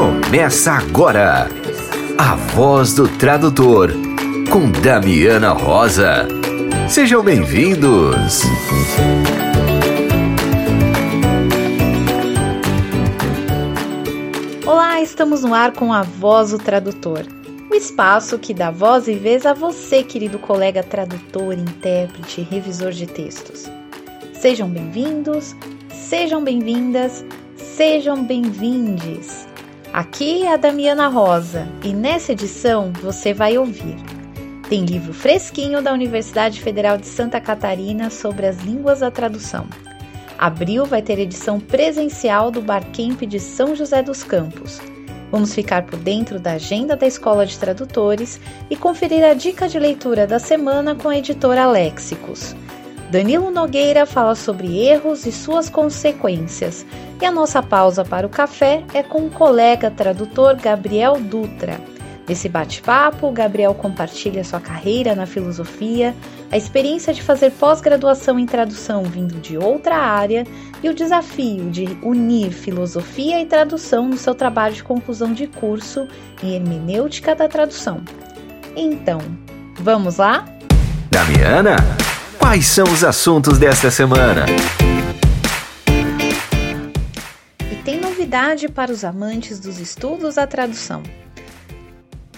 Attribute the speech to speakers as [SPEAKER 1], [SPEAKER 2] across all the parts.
[SPEAKER 1] Começa agora a voz do tradutor com Damiana Rosa. Sejam bem-vindos.
[SPEAKER 2] Olá, estamos no ar com a voz do tradutor. O espaço que dá voz e vez a você, querido colega tradutor, intérprete, revisor de textos. Sejam bem-vindos, sejam bem-vindas, sejam bem-vindes. Aqui é a Damiana Rosa e nessa edição você vai ouvir. Tem livro fresquinho da Universidade Federal de Santa Catarina sobre as línguas da tradução. Abril vai ter edição presencial do Barcamp de São José dos Campos. Vamos ficar por dentro da agenda da Escola de Tradutores e conferir a dica de leitura da semana com a editora Léxicos. Danilo Nogueira fala sobre erros e suas consequências. E a nossa pausa para o café é com o colega tradutor Gabriel Dutra. Nesse bate-papo, Gabriel compartilha sua carreira na filosofia, a experiência de fazer pós-graduação em tradução vindo de outra área e o desafio de unir filosofia e tradução no seu trabalho de conclusão de curso em hermenêutica da tradução. Então, vamos lá?
[SPEAKER 1] Damiana, quais são os assuntos desta semana?
[SPEAKER 2] E tem novidade para os amantes dos estudos da tradução.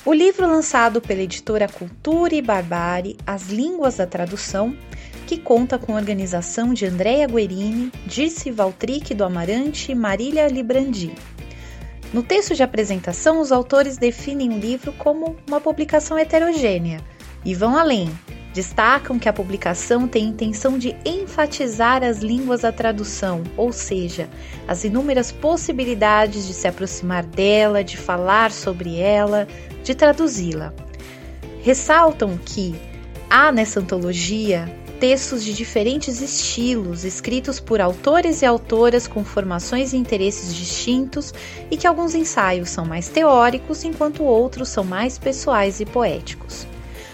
[SPEAKER 2] O livro lançado pela editora Cultura e Barbari, As Línguas da Tradução, que conta com a organização de Andréa Guerini, Dirce Valtric do Amarante e Marília Librandi. No texto de apresentação, os autores definem o livro como uma publicação heterogênea e vão além, Destacam que a publicação tem intenção de enfatizar as línguas da tradução, ou seja, as inúmeras possibilidades de se aproximar dela, de falar sobre ela, de traduzi-la. Ressaltam que há nessa antologia textos de diferentes estilos, escritos por autores e autoras com formações e interesses distintos, e que alguns ensaios são mais teóricos, enquanto outros são mais pessoais e poéticos.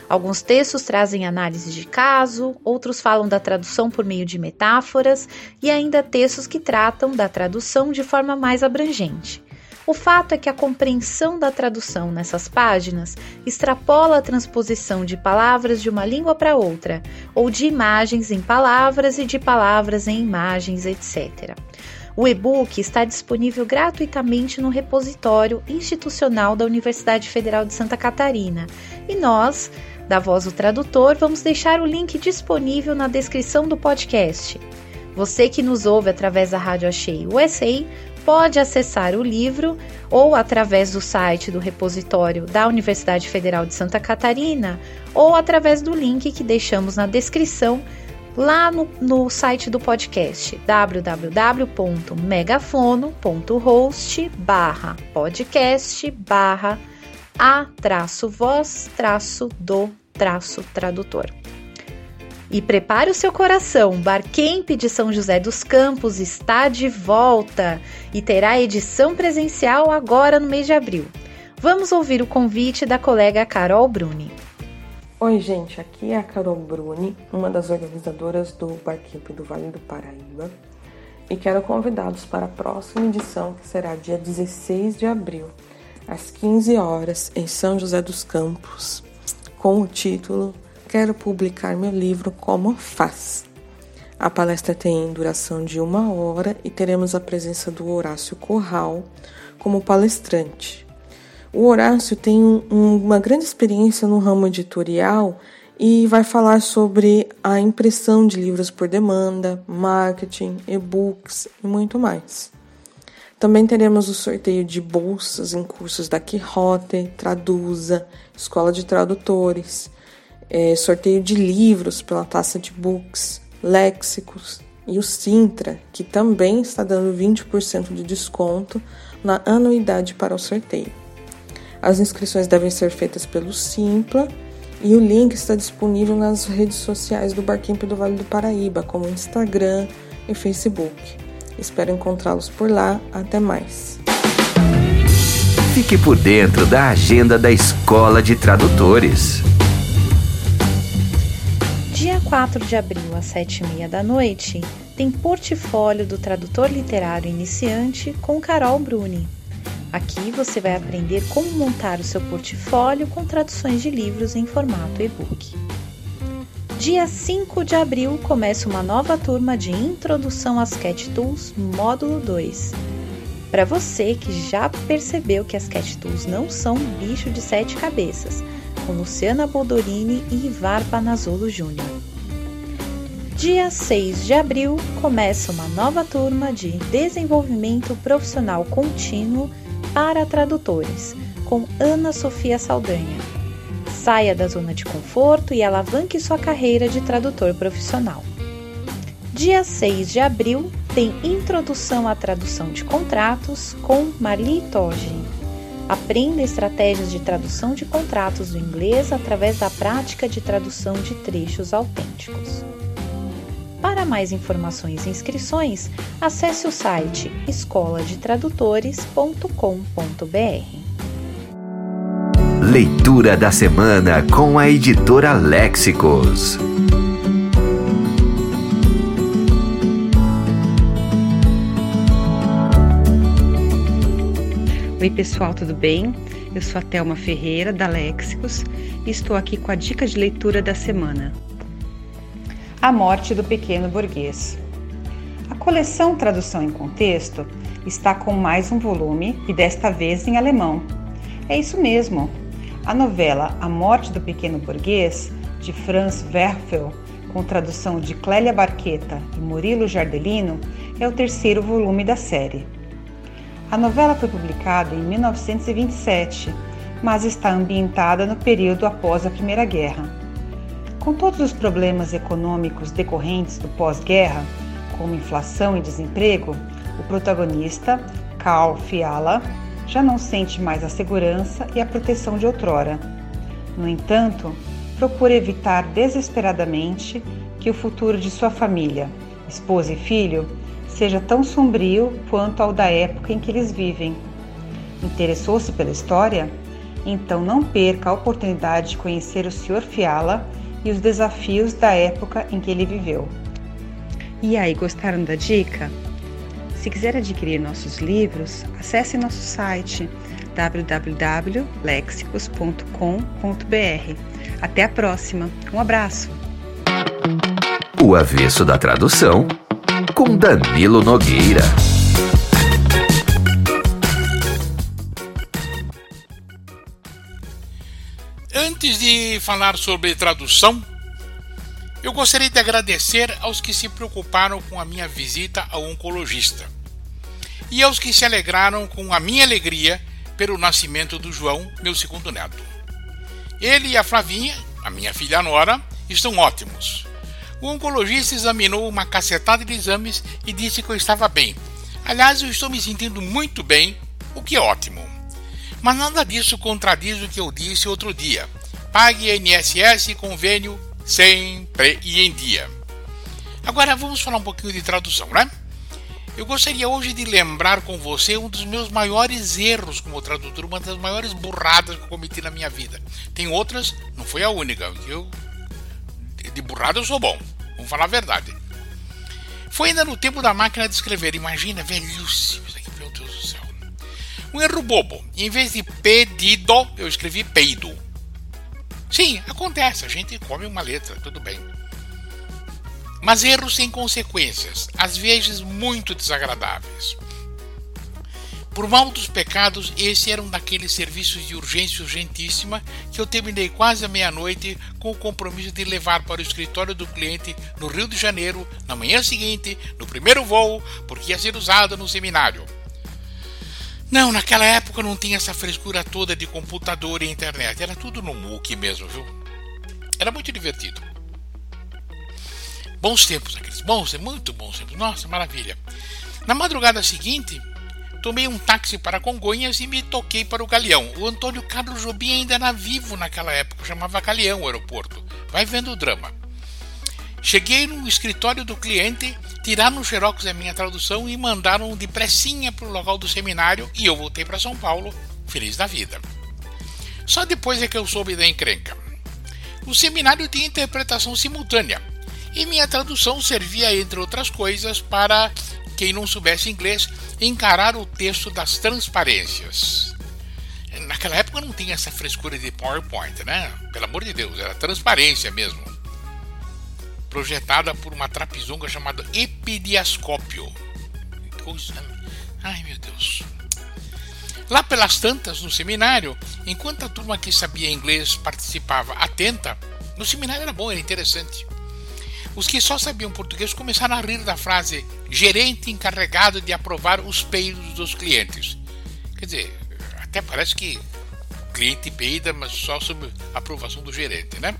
[SPEAKER 2] Alguns textos trazem análise de caso, outros falam da tradução por meio de metáforas e ainda textos que tratam da tradução de forma mais abrangente. O fato é que a compreensão da tradução nessas páginas extrapola a transposição de palavras de uma língua para outra, ou de imagens em palavras e de palavras em imagens, etc. O e-book está disponível gratuitamente no repositório institucional da Universidade Federal de Santa Catarina e nós, da Voz do Tradutor, vamos deixar o link disponível na descrição do podcast. Você que nos ouve através da Rádio Achei USA pode acessar o livro ou através do site do repositório da Universidade Federal de Santa Catarina ou através do link que deixamos na descrição lá no, no site do podcast www.megafono.host barra podcast barra a traço voz traço do traço tradutor. E prepare o seu coração, Barcamp de São José dos Campos está de volta e terá edição presencial agora no mês de abril. Vamos ouvir o convite da colega Carol Bruni.
[SPEAKER 3] Oi, gente, aqui é a Carol Bruni, uma das organizadoras do Barcamp do Vale do Paraíba, e quero convidá-los para a próxima edição, que será dia 16 de abril, às 15 horas, em São José dos Campos, com o título Quero publicar meu livro Como Faz. A palestra tem duração de uma hora e teremos a presença do Horácio Corral como palestrante. O Horácio tem um, uma grande experiência no ramo editorial e vai falar sobre a impressão de livros por demanda, marketing, e-books e muito mais. Também teremos o sorteio de bolsas em cursos da Quixote, Traduza, Escola de Tradutores, é, sorteio de livros pela Taça de Books, Léxicos e o Sintra, que também está dando 20% de desconto na anuidade para o sorteio. As inscrições devem ser feitas pelo Simpla e o link está disponível nas redes sociais do Barcamp do Vale do Paraíba, como Instagram e Facebook. Espero encontrá-los por lá. Até mais.
[SPEAKER 1] Fique por dentro da agenda da Escola de Tradutores.
[SPEAKER 2] Dia 4 de abril, às 7h30 da noite, tem Portfólio do Tradutor Literário Iniciante com Carol Bruni. Aqui você vai aprender como montar o seu portfólio com traduções de livros em formato e-book. Dia 5 de abril começa uma nova turma de Introdução às Cat Tools, módulo 2. Para você que já percebeu que as Cat Tools não são um bicho de sete cabeças, com Luciana Boldorini e Ivar Panazzolo Jr. Dia 6 de abril começa uma nova turma de Desenvolvimento Profissional Contínuo para tradutores, com Ana Sofia Saldanha. Saia da zona de conforto e alavanque sua carreira de tradutor profissional. Dia 6 de abril tem Introdução à Tradução de Contratos com Marli Toge. Aprenda estratégias de tradução de contratos do inglês através da prática de tradução de trechos autênticos. Para mais informações e inscrições, acesse o site escoladetradutores.com.br.
[SPEAKER 1] Leitura da semana com a editora Léxicos.
[SPEAKER 4] Oi, pessoal, tudo bem? Eu sou a Thelma Ferreira, da Léxicos, e estou aqui com a dica de leitura da semana. A Morte do Pequeno Burguês. A coleção Tradução em Contexto está com mais um volume e desta vez em alemão. É isso mesmo. A novela A Morte do Pequeno Burguês, de Franz Werfel, com tradução de Clélia Barqueta e Murilo Jardelino, é o terceiro volume da série. A novela foi publicada em 1927, mas está ambientada no período após a Primeira Guerra. Com todos os problemas econômicos decorrentes do pós-guerra, como inflação e desemprego, o protagonista, Carl Fiala, já não sente mais a segurança e a proteção de outrora. No entanto, procura evitar desesperadamente que o futuro de sua família, esposa e filho, seja tão sombrio quanto ao da época em que eles vivem. Interessou-se pela história? Então não perca a oportunidade de conhecer o Sr. Fiala e os desafios da época em que ele viveu. E aí, gostaram da dica? Se quiser adquirir nossos livros, acesse nosso site www.lexicos.com.br. Até a próxima. Um abraço.
[SPEAKER 1] O avesso da tradução com Danilo Nogueira.
[SPEAKER 5] Antes de falar sobre tradução, eu gostaria de agradecer aos que se preocuparam com a minha visita ao oncologista e aos que se alegraram com a minha alegria pelo nascimento do João, meu segundo neto. Ele e a Flavinha, a minha filha Nora, estão ótimos. O oncologista examinou uma cacetada de exames e disse que eu estava bem. Aliás, eu estou me sentindo muito bem, o que é ótimo. Mas nada disso contradiz o que eu disse outro dia. Pague INSS convênio sempre e em dia. Agora vamos falar um pouquinho de tradução, né? Eu gostaria hoje de lembrar com você um dos meus maiores erros como tradutor, uma das maiores burradas que eu cometi na minha vida. Tem outras, não foi a única. Eu, de burrada eu sou bom, vamos falar a verdade. Foi ainda no tempo da máquina de escrever. Imagina, velhíssimo isso aqui, meu Deus do céu. Um erro bobo. Em vez de pedido, eu escrevi peido. Sim, acontece, a gente come uma letra, tudo bem. Mas erros sem consequências, às vezes muito desagradáveis. Por mal dos pecados, esse era um daqueles serviços de urgência urgentíssima que eu terminei quase à meia-noite com o compromisso de levar para o escritório do cliente no Rio de Janeiro na manhã seguinte, no primeiro voo, porque ia ser usado no seminário. Não, naquela época não tinha essa frescura toda de computador e internet. Era tudo no MOOC mesmo, viu? Era muito divertido. Bons tempos aqueles. Bons, muito bons tempos. Nossa, maravilha. Na madrugada seguinte, tomei um táxi para Congonhas e me toquei para o Galeão. O Antônio Carlos Jobim ainda era vivo naquela época, chamava Galeão o aeroporto. Vai vendo o drama. Cheguei no escritório do cliente tiraram o xerox da minha tradução e mandaram depressinha para o local do seminário e eu voltei para São Paulo, feliz da vida. Só depois é que eu soube da encrenca. O seminário tinha interpretação simultânea e minha tradução servia, entre outras coisas, para quem não soubesse inglês encarar o texto das transparências. Naquela época não tinha essa frescura de PowerPoint, né? Pelo amor de Deus, era transparência mesmo. Projetada por uma trapizonga chamada epidiascópio. Coisa... Ai meu Deus. Lá pelas tantas, no seminário, enquanto a turma que sabia inglês participava atenta, no seminário era bom, era interessante. Os que só sabiam português começaram a rir da frase gerente encarregado de aprovar os peidos dos clientes. Quer dizer, até parece que cliente peida, mas só sob aprovação do gerente, né?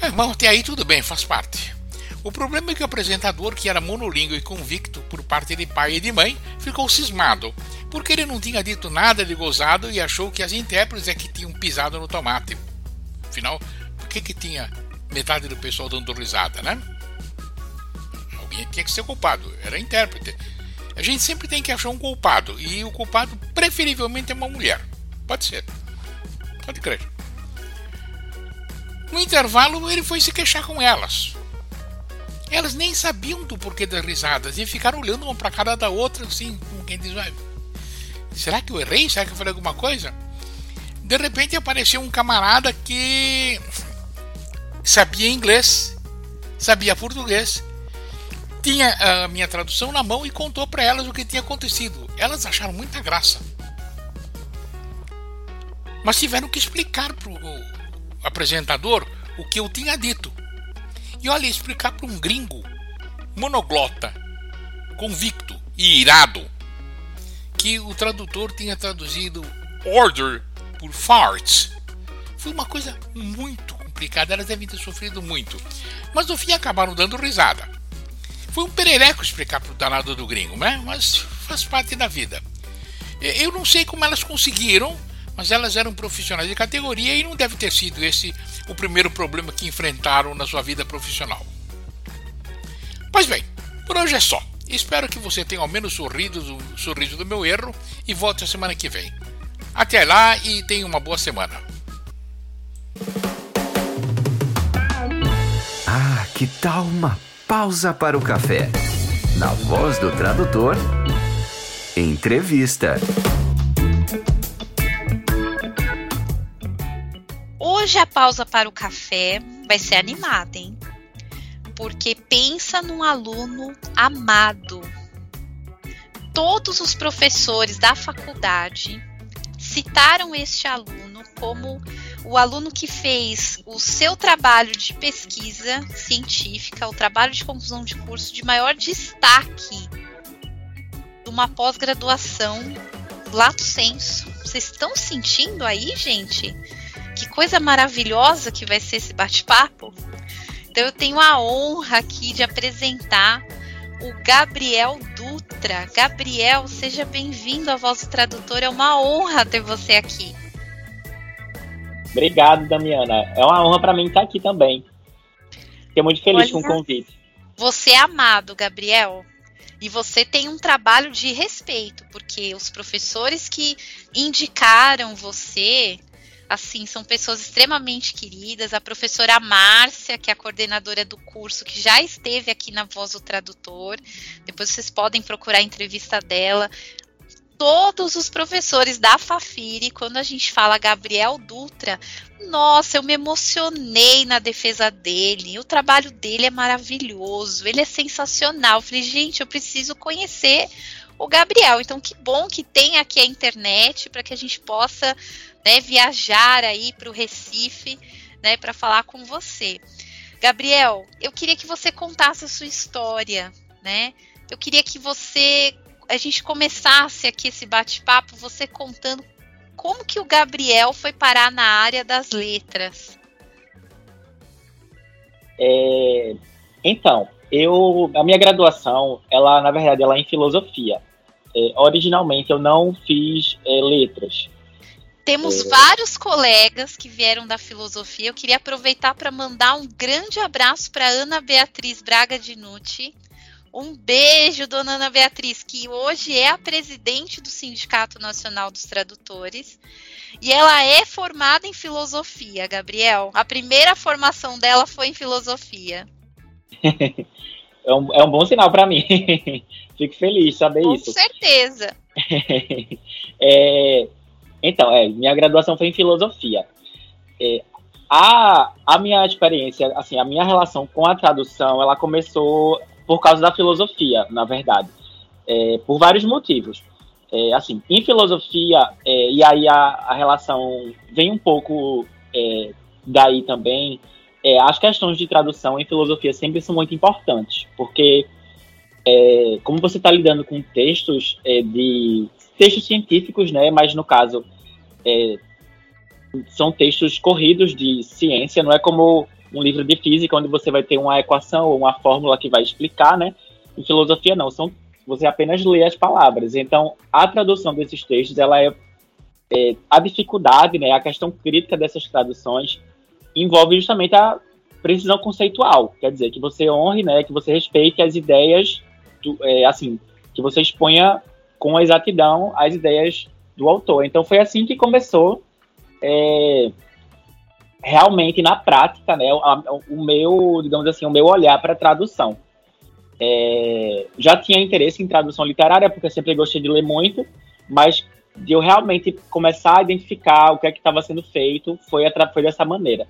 [SPEAKER 5] Mas até aí tudo bem, faz parte. O problema é que o apresentador, que era monolíngue e convicto por parte de pai e de mãe, ficou cismado, porque ele não tinha dito nada de gozado e achou que as intérpretes é que tinham pisado no tomate. Afinal, por que, que tinha metade do pessoal dando risada, né? Alguém tinha que ser culpado, era intérprete. A gente sempre tem que achar um culpado, e o culpado preferivelmente é uma mulher. Pode ser. Pode crer. No intervalo, ele foi se queixar com elas. Elas nem sabiam do porquê das risadas e ficaram olhando uma para cara da outra, assim, como quem diz: será que eu errei? Será que eu falei alguma coisa? De repente apareceu um camarada que sabia inglês, sabia português, tinha a minha tradução na mão e contou para elas o que tinha acontecido. Elas acharam muita graça. Mas tiveram que explicar para o apresentador o que eu tinha dito. E olha, explicar para um gringo monoglota, convicto e irado, que o tradutor tinha traduzido order por farts. Foi uma coisa muito complicada, elas devem ter sofrido muito. Mas no fim acabaram dando risada. Foi um perereco explicar pro danado do gringo, né? Mas faz parte da vida. Eu não sei como elas conseguiram, mas elas eram profissionais de categoria e não deve ter sido esse o primeiro problema que enfrentaram na sua vida profissional. Pois bem, por hoje é só. Espero que você tenha ao menos sorrido do sorriso do meu erro e volte a semana que vem. Até lá e tenha uma boa semana.
[SPEAKER 1] Ah, que tal uma pausa para o café? Na voz do tradutor, entrevista.
[SPEAKER 2] Hoje a pausa para o café vai ser animada, hein? Porque pensa num aluno amado. Todos os professores da faculdade citaram este aluno como o aluno que fez o seu trabalho de pesquisa científica, o trabalho de conclusão de curso de maior destaque de uma pós-graduação lato senso. Vocês estão sentindo aí, gente? Coisa maravilhosa que vai ser esse bate-papo. Então eu tenho a honra aqui de apresentar o Gabriel Dutra. Gabriel, seja bem-vindo à Voz do Tradutor. É uma honra ter você aqui.
[SPEAKER 6] Obrigado, Damiana. É uma honra para mim estar aqui também. Fiquei muito feliz Olha, com o convite.
[SPEAKER 2] Você é amado, Gabriel. E você tem um trabalho de respeito, porque os professores que indicaram você assim, são pessoas extremamente queridas. A professora Márcia, que é a coordenadora do curso, que já esteve aqui na Voz do Tradutor. Depois vocês podem procurar a entrevista dela. Todos os professores da Fafiri, quando a gente fala Gabriel Dutra, nossa, eu me emocionei na defesa dele. O trabalho dele é maravilhoso, ele é sensacional. Eu falei, gente, eu preciso conhecer o Gabriel. Então, que bom que tem aqui a internet para que a gente possa né, viajar aí para o Recife, né, para falar com você. Gabriel, eu queria que você contasse a sua história, né? Eu queria que você, a gente começasse aqui esse bate-papo, você contando como que o Gabriel foi parar na área das letras.
[SPEAKER 6] É, então, eu, a minha graduação, ela na verdade, ela é em filosofia. É, originalmente eu não fiz é, letras.
[SPEAKER 2] Temos é. vários colegas que vieram da filosofia. Eu queria aproveitar para mandar um grande abraço para Ana Beatriz Braga de Nucci. Um beijo, dona Ana Beatriz, que hoje é a presidente do Sindicato Nacional dos Tradutores. E ela é formada em filosofia, Gabriel. A primeira formação dela foi em filosofia.
[SPEAKER 6] é, um, é um bom sinal para mim. Fico feliz de saber
[SPEAKER 2] Com
[SPEAKER 6] isso.
[SPEAKER 2] Com certeza.
[SPEAKER 6] é, então, é, minha graduação foi em filosofia. É, a, a minha experiência, assim, a minha relação com a tradução, ela começou por causa da filosofia, na verdade, é, por vários motivos. É, assim, em filosofia, é, e aí a, a, relação vem um pouco é, daí também, é, as questões de tradução em filosofia sempre são muito importantes, porque é, como você está lidando com textos de textos científicos, né, mas no caso são textos corridos de ciência, não é como um livro de física onde você vai ter uma equação ou uma fórmula que vai explicar, né? Em filosofia não, são você apenas lê as palavras. Então, a tradução desses textos, ela é, é a dificuldade, né, a questão crítica dessas traduções envolve justamente a precisão conceitual, quer dizer, que você honre, né, que você respeite as ideias, do, é, assim, que você exponha com exatidão as ideias do autor. Então, foi assim que começou é, realmente na prática, né, o, o, meu, digamos assim, o meu olhar para tradução. É, já tinha interesse em tradução literária, porque sempre gostei de ler muito, mas de eu realmente começar a identificar o que é que estava sendo feito foi, foi dessa maneira.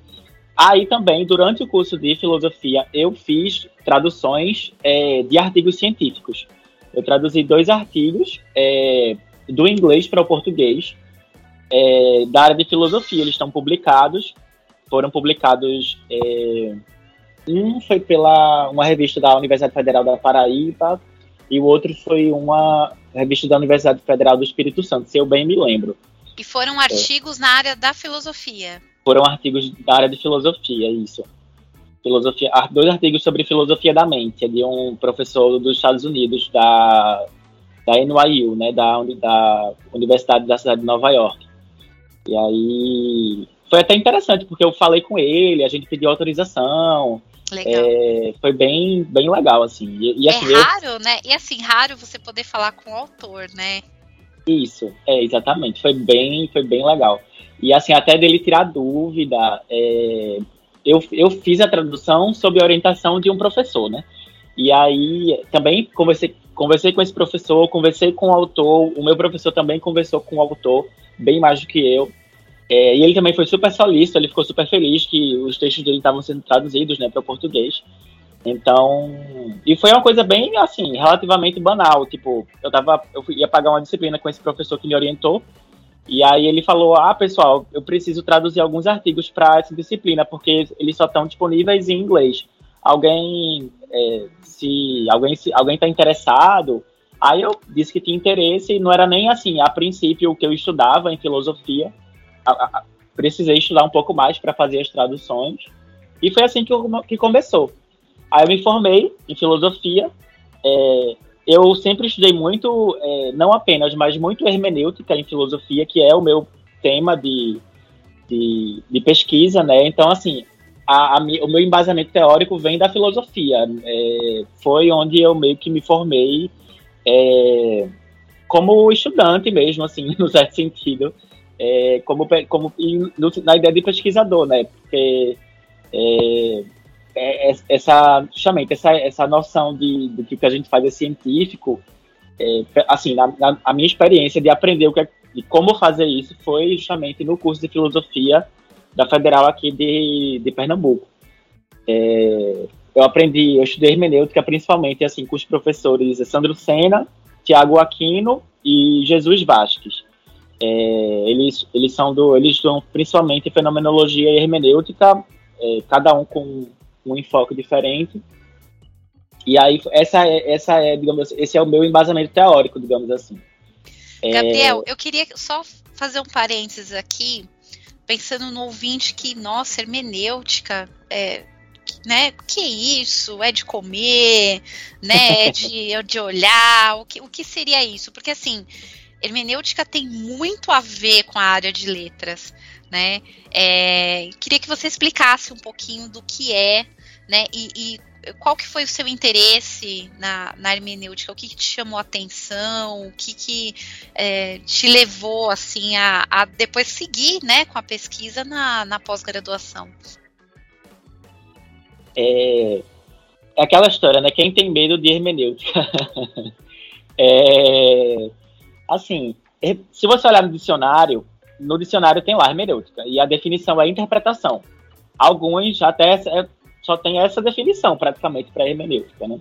[SPEAKER 6] Aí também, durante o curso de filosofia, eu fiz traduções é, de artigos científicos. Eu traduzi dois artigos é, do inglês para o português, é, da área de filosofia. Eles estão publicados, foram publicados. É, um foi pela uma revista da Universidade Federal da Paraíba e o outro foi uma revista da Universidade Federal do Espírito Santo, se eu bem me lembro.
[SPEAKER 2] E foram artigos é. na área da filosofia.
[SPEAKER 6] Foram artigos da área de filosofia, isso. Filosofia, dois artigos sobre filosofia da mente, de um professor dos Estados Unidos, da, da NYU, né, da, da Universidade da cidade de Nova York. E aí foi até interessante, porque eu falei com ele, a gente pediu autorização.
[SPEAKER 2] Legal.
[SPEAKER 6] É, foi bem, bem legal, assim. E, e,
[SPEAKER 2] assim, é raro, eu... né? E assim, raro você poder falar com o autor, né?
[SPEAKER 6] Isso, é, exatamente. Foi bem, foi bem legal. E assim, até dele tirar dúvida, é, eu, eu fiz a tradução sob a orientação de um professor, né? E aí também conversei, conversei com esse professor, conversei com o autor, o meu professor também conversou com o autor, bem mais do que eu. É, e ele também foi super solícito, ele ficou super feliz que os textos dele estavam sendo traduzidos né, para o português. Então, e foi uma coisa bem, assim, relativamente banal. Tipo, eu tava, eu ia pagar uma disciplina com esse professor que me orientou, e aí ele falou: Ah, pessoal, eu preciso traduzir alguns artigos para essa disciplina, porque eles só estão disponíveis em inglês. Alguém, é, se alguém se alguém está interessado? Aí eu disse que tinha interesse, e não era nem assim, a princípio, o que eu estudava em filosofia a, a, precisei estudar um pouco mais para fazer as traduções. E foi assim que, eu, que começou. Aí eu me formei em filosofia. É, eu sempre estudei muito, é, não apenas, mas muito hermenêutica em filosofia, que é o meu tema de, de, de pesquisa, né? Então, assim, a, a, o meu embasamento teórico vem da filosofia. É, foi onde eu meio que me formei é, como estudante mesmo, assim, no certo sentido é, como, como no, na ideia de pesquisador, né? Porque é, é, essa, justamente, essa, essa noção de, de que a gente faz é científico, é, assim, na, na, a minha experiência de aprender o que é, de como fazer isso foi justamente no curso de filosofia da Federal aqui de, de Pernambuco. É, eu aprendi, eu estudei hermenêutica principalmente assim com os professores Sandro Sena, Tiago Aquino e Jesus Vasques. É, eles, eles são do, eles estão principalmente fenomenologia e hermenêutica, é, cada um com um enfoque diferente. E aí essa é, essa é, digamos, esse é o meu embasamento teórico, digamos assim.
[SPEAKER 2] É, Gabriel, eu queria só fazer um parênteses aqui, pensando no ouvinte que, nossa, hermenêutica, é, né? Que é isso? É de comer, né? É de, é de olhar? O que, o que seria isso? Porque assim, hermenêutica tem muito a ver com a área de letras, né? É, queria que você explicasse um pouquinho do que é, né? E, e qual que foi o seu interesse na, na hermenêutica? O que, que, te chamou a atenção? O que, que é, te levou assim a, a, depois seguir, né, com a pesquisa na, na pós-graduação?
[SPEAKER 6] É, é aquela história, né? Quem tem medo de hermenêutica? É, assim, se você olhar no dicionário, no dicionário tem lá hermenêutica, e a definição é interpretação. Alguns até é, só tem essa definição, praticamente, para hermenêutica, né?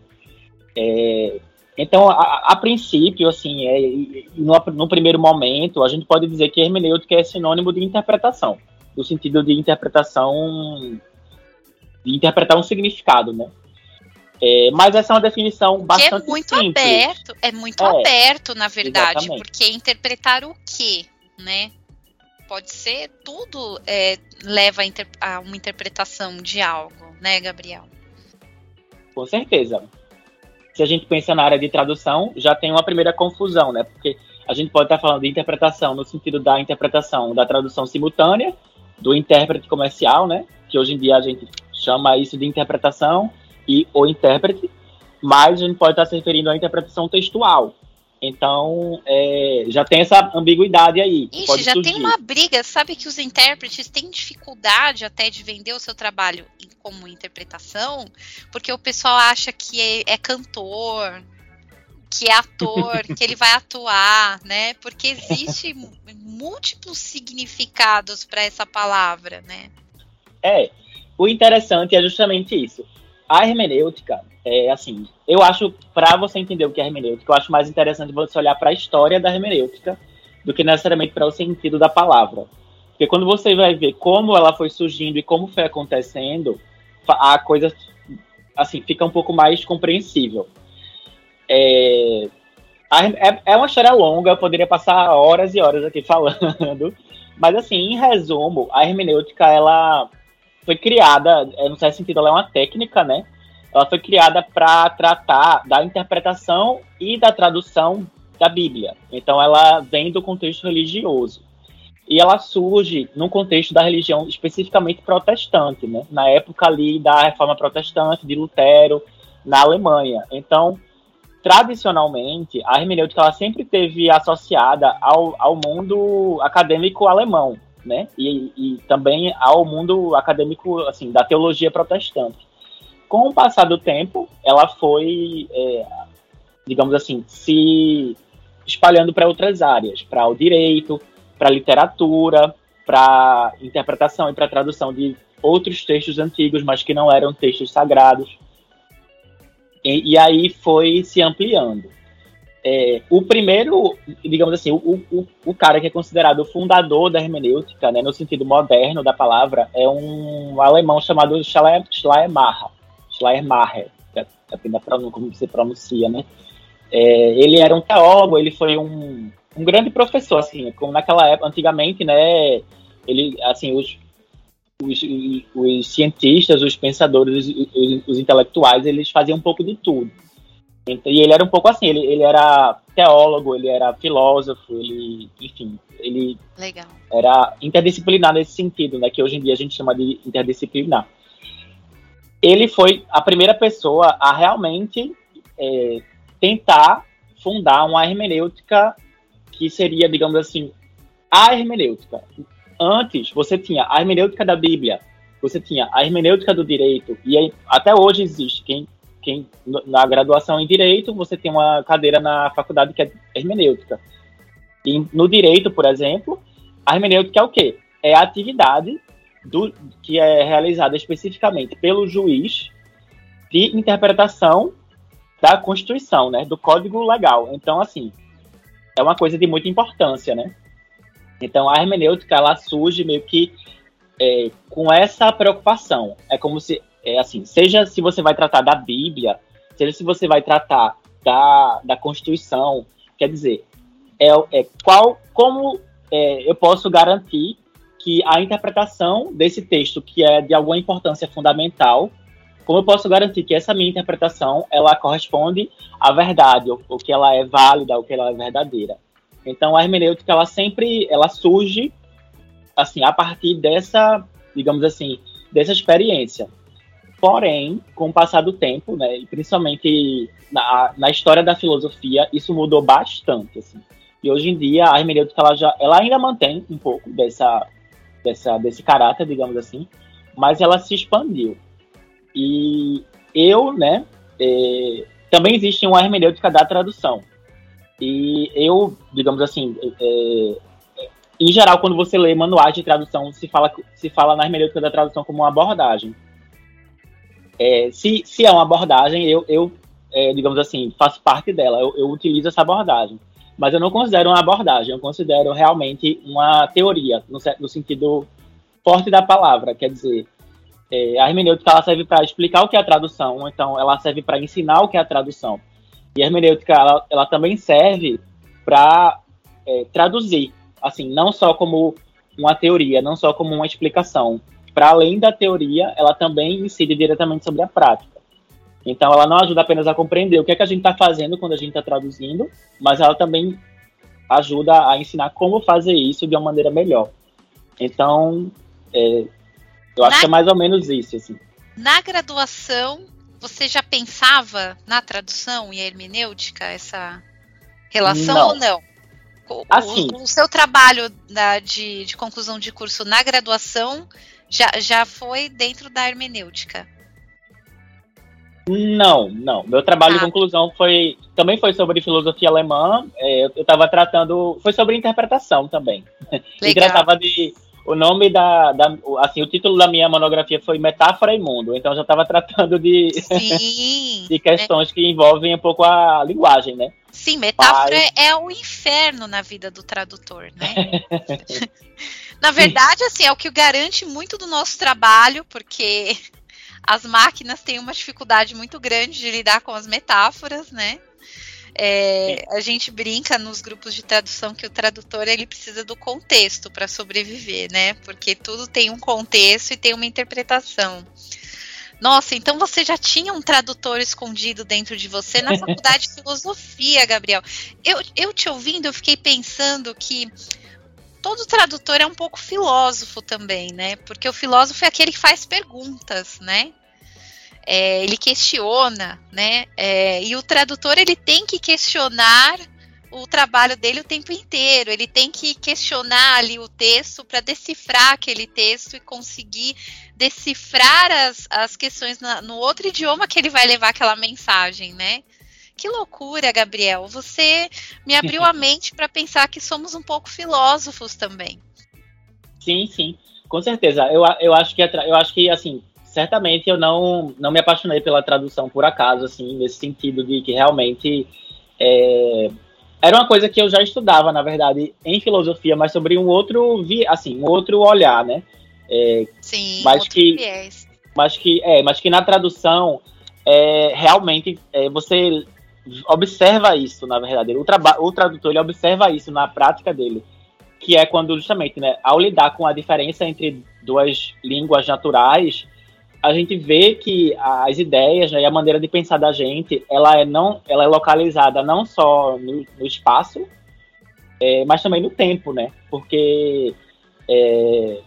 [SPEAKER 6] É, então, a, a, princípio, assim, é, no, no, primeiro momento, a gente pode dizer que hermenêutica é sinônimo de interpretação, no sentido de interpretação, de interpretar um significado, né? É, mas essa é uma definição bastante
[SPEAKER 2] que é muito
[SPEAKER 6] simples.
[SPEAKER 2] aberto, é muito é, aberto, na verdade, exatamente. porque interpretar o quê, né? Pode ser tudo é, leva a, a, uma interpretação de algo, né, Gabriel?
[SPEAKER 6] Com certeza. Se a gente pensa na área de tradução, já tem uma primeira confusão, né? Porque a gente pode estar falando de interpretação no sentido da interpretação da tradução simultânea, do intérprete comercial, né? Que hoje em dia a gente chama isso de interpretação e o intérprete, mas a gente pode estar se referindo à interpretação textual. Então, é, já tem essa ambiguidade aí.
[SPEAKER 2] Ixi, já surgir. tem uma briga. Sabe que os intérpretes têm dificuldade até de vender o seu trabalho como interpretação, porque o pessoal acha que é, é cantor, que é ator, que ele vai atuar, né? Porque existe múltiplos significados para essa palavra, né?
[SPEAKER 6] É. O interessante é justamente isso a hermenêutica, é assim, eu acho, para você entender o que é hermenêutica, eu acho mais interessante você olhar para a história da hermenêutica do que necessariamente para o sentido da palavra. Porque quando você vai ver como ela foi surgindo e como foi acontecendo, a coisa, assim, fica um pouco mais compreensível. É, é, é uma história longa, eu poderia passar horas e horas aqui falando, mas assim, em resumo, a hermenêutica, ela foi criada, é, no certo sentido, ela é uma técnica, né? Ela foi criada para tratar da interpretação e da tradução da Bíblia. Então, ela vem do contexto religioso. E ela surge num contexto da religião especificamente protestante, né? Na época ali da Reforma Protestante, de Lutero, na Alemanha. Então, tradicionalmente, a hermenêutica ela sempre teve associada ao, ao mundo acadêmico alemão né? E, e também ao mundo acadêmico, assim, da teologia protestante. Com o passar do tempo, ela foi, é, digamos assim, se espalhando para outras áreas, para o direito, para a literatura, para interpretação e para tradução de outros textos antigos, mas que não eram textos sagrados. E, e aí foi se ampliando. É, o primeiro, digamos assim, o, o, o, cara que é considerado o fundador da hermenêutica, né, no sentido moderno da palavra, é um alemão chamado Schleiermacher. Schleiermacher, depende da como você pronuncia, né? É, ele era um teólogo, ele foi um, um grande professor, assim, como naquela época, antigamente, né, ele, assim, os, os, os cientistas, os pensadores, os, os intelectuais, eles faziam um pouco de tudo. E ele era um pouco assim, ele, ele era teólogo, ele era filósofo, ele, enfim, ele
[SPEAKER 2] Legal.
[SPEAKER 6] era interdisciplinar nesse sentido, né, que hoje em dia a gente chama de interdisciplinar. Ele foi a primeira pessoa a realmente é, tentar fundar uma hermenêutica que seria, digamos assim, a hermenêutica. Antes, você tinha a hermenêutica da Bíblia, você tinha a hermenêutica do direito, e aí, até hoje existe, quem quem, na graduação em Direito, você tem uma cadeira na faculdade que é hermenêutica. E no Direito, por exemplo, a hermenêutica é o quê? É a atividade do, que é realizada especificamente pelo juiz de interpretação da Constituição, né, do Código Legal. Então, assim, é uma coisa de muita importância, né? Então, a hermenêutica, ela surge meio que é, com essa preocupação. É como se é assim, seja se você vai tratar da Bíblia, seja se você vai tratar da, da Constituição, quer dizer, é, é qual, como é, eu posso garantir que a interpretação desse texto, que é de alguma importância fundamental, como eu posso garantir que essa minha interpretação ela corresponde à verdade, ou, ou que ela é válida, ou que ela é verdadeira. Então a hermenêutica ela sempre ela surge assim a partir dessa, digamos assim, dessa experiência. Porém, com o passar do tempo, né, e principalmente na, na história da filosofia, isso mudou bastante, assim. E hoje em dia a hermenêutica ela já, ela ainda mantém um pouco dessa, dessa, desse caráter, digamos assim, mas ela se expandiu. E eu, né, é, também existe uma hermenêutica da tradução. E eu, digamos assim, é, em geral, quando você lê manuais de tradução, se fala, se fala na hermenêutica da tradução como uma abordagem. É, se, se é uma abordagem, eu, eu é, digamos assim, faço parte dela, eu, eu, utilizo essa abordagem. Mas eu não considero uma abordagem, eu considero realmente uma teoria, no, no sentido forte da palavra. Quer dizer, é, a hermenêutica ela serve para explicar o que é a tradução, então ela serve para ensinar o que é a tradução. E a hermenêutica ela, ela também serve para é, traduzir, assim, não só como uma teoria, não só como uma explicação. Para além da teoria, ela também incide diretamente sobre a prática. Então, ela não ajuda apenas a compreender o que é que a gente está fazendo quando a gente está traduzindo, mas ela também ajuda a ensinar como fazer isso de uma maneira melhor. Então, é, eu acho na, que é mais ou menos isso. Assim.
[SPEAKER 2] Na graduação, você já pensava na tradução e a hermenêutica, essa relação não. ou não? O, assim, o, o seu trabalho de, de conclusão de curso na graduação já, já foi dentro da hermenêutica?
[SPEAKER 6] Não, não. Meu trabalho ah. de conclusão foi também foi sobre filosofia alemã. É, eu estava tratando, foi sobre interpretação também. Legal. E tratava de o nome da, da, assim, o título da minha monografia foi Metáfora e Mundo, então já estava tratando de, de questões que envolvem um pouco a linguagem, né?
[SPEAKER 2] Sim, metáfora Mas... é o inferno na vida do tradutor, né? na verdade, assim, é o que garante muito do nosso trabalho, porque as máquinas têm uma dificuldade muito grande de lidar com as metáforas, né? É, a gente brinca nos grupos de tradução que o tradutor ele precisa do contexto para sobreviver, né? Porque tudo tem um contexto e tem uma interpretação. Nossa, então você já tinha um tradutor escondido dentro de você na faculdade de filosofia, Gabriel. Eu, eu te ouvindo, eu fiquei pensando que todo tradutor é um pouco filósofo também, né? Porque o filósofo é aquele que faz perguntas, né? é, ele questiona, né? É, e o tradutor ele tem que questionar o trabalho dele o tempo inteiro. Ele tem que questionar ali o texto para decifrar aquele texto e conseguir decifrar as, as questões na, no outro idioma que ele vai levar aquela mensagem, né? Que loucura, Gabriel. Você me abriu a mente para pensar que somos um pouco filósofos também.
[SPEAKER 6] Sim, sim, com certeza. Eu, eu acho que eu acho que assim certamente eu não, não me apaixonei pela tradução por acaso, assim, nesse sentido de que realmente é, era uma coisa que eu já estudava, na verdade, em filosofia, mas sobre um outro, assim, um outro olhar, né?
[SPEAKER 2] É, Sim,
[SPEAKER 6] mas que, viés. mas que, é, mas que na tradução é, realmente é, você observa isso, na verdade. O, o tradutor ele observa isso na prática dele, que é quando justamente, né, ao lidar com a diferença entre duas línguas naturais, a gente vê que as ideias né, e a maneira de pensar da gente, ela é não, ela é localizada não só no, no espaço, é, mas também no tempo, né? Porque é,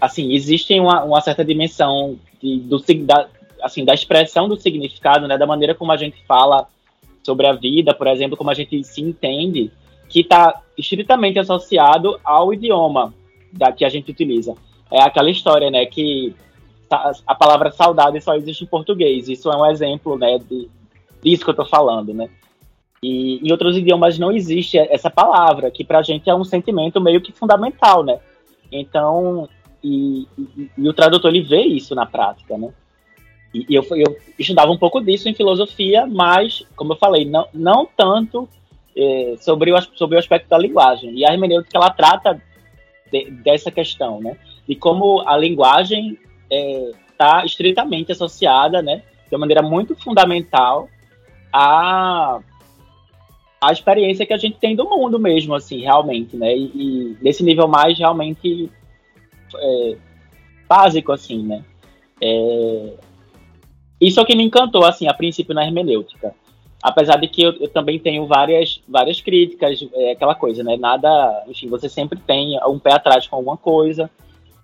[SPEAKER 6] assim existe uma, uma certa dimensão de, do, da, assim, da expressão do significado, né? Da maneira como a gente fala sobre a vida, por exemplo, como a gente se entende, que está estritamente associado ao idioma da, que a gente utiliza. É aquela história, né? Que a palavra saudade só existe em português. Isso é um exemplo, né, de, disso que eu estou falando, né? E em outros idiomas não existe essa palavra, que para a gente é um sentimento meio que fundamental, né? Então, e, e, e, o tradutor ele vê isso na prática, né? E, e eu, eu, estudava um pouco disso em filosofia, mas, como eu falei, não, não tanto é, sobre, o, sobre o aspecto da linguagem. E a hermenêutica ela trata de, dessa questão, né? De como a linguagem está é, estritamente associada, né, de uma maneira muito fundamental à, à experiência que a gente tem do mundo mesmo, assim, realmente, né, e, e nesse nível mais realmente é, básico, assim, né. É, isso é o que me encantou, assim, a princípio na hermenêutica. Apesar de que eu, eu também tenho várias, várias críticas, é aquela coisa, né? Nada, enfim, você sempre tem um pé atrás com alguma coisa,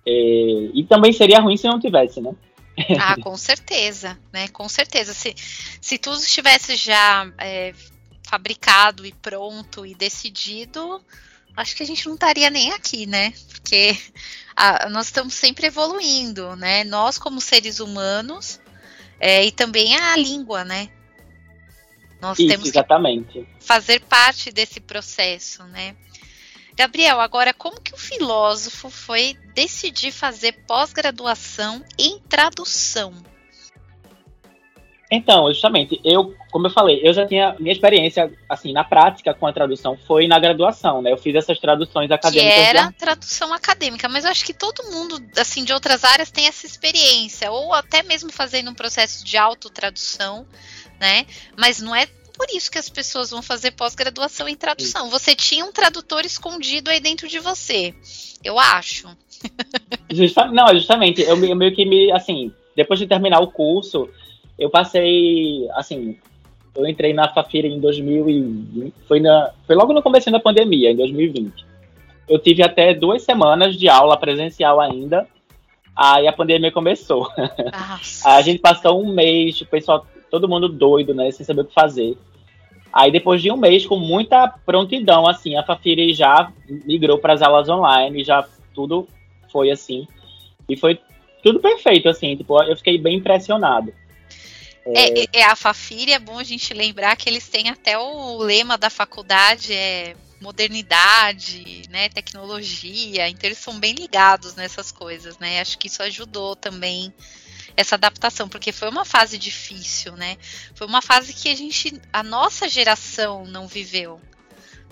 [SPEAKER 6] é, e também seria ruim se não tivesse, né?
[SPEAKER 2] Ah, com certeza, né? Com certeza. Se, se tudo estivesse já é, fabricado e pronto e decidido, acho que a gente não estaria nem aqui, né? Porque a, nós estamos sempre evoluindo, né? Nós como seres humanos é, e também a língua, né?
[SPEAKER 6] Nós Isso, temos exatamente.
[SPEAKER 2] que fazer parte desse processo, né? Gabriel, agora como que o filósofo foi decidir fazer pós-graduação em tradução?
[SPEAKER 6] Então, justamente, eu, como eu falei, eu já tinha minha experiência, assim, na prática com a tradução foi na graduação, né? Eu fiz essas traduções acadêmicas.
[SPEAKER 2] Que era tradução acadêmica, mas eu acho que todo mundo, assim, de outras áreas tem essa experiência, ou até mesmo fazendo um processo de autotradução, né? Mas não é por isso que as pessoas vão fazer pós-graduação em tradução. Você tinha um tradutor escondido aí dentro de você, eu acho.
[SPEAKER 6] Justa, não, justamente, eu meio que me, assim, depois de terminar o curso, eu passei, assim, eu entrei na Fafira em 2020, foi, na, foi logo no começo da pandemia, em 2020. Eu tive até duas semanas de aula presencial ainda, aí a pandemia começou. a gente passou um mês, o pessoal, todo mundo doido, né, sem saber o que fazer. Aí depois de um mês, com muita prontidão, assim, a Fafiri já migrou para as aulas online, já tudo foi assim. E foi tudo perfeito, assim, tipo, eu fiquei bem impressionado.
[SPEAKER 2] É, é, é a Fafiri, é bom a gente lembrar que eles têm até o lema da faculdade, é modernidade, né, tecnologia, então eles são bem ligados nessas coisas, né? Acho que isso ajudou também essa adaptação, porque foi uma fase difícil, né? Foi uma fase que a gente, a nossa geração não viveu,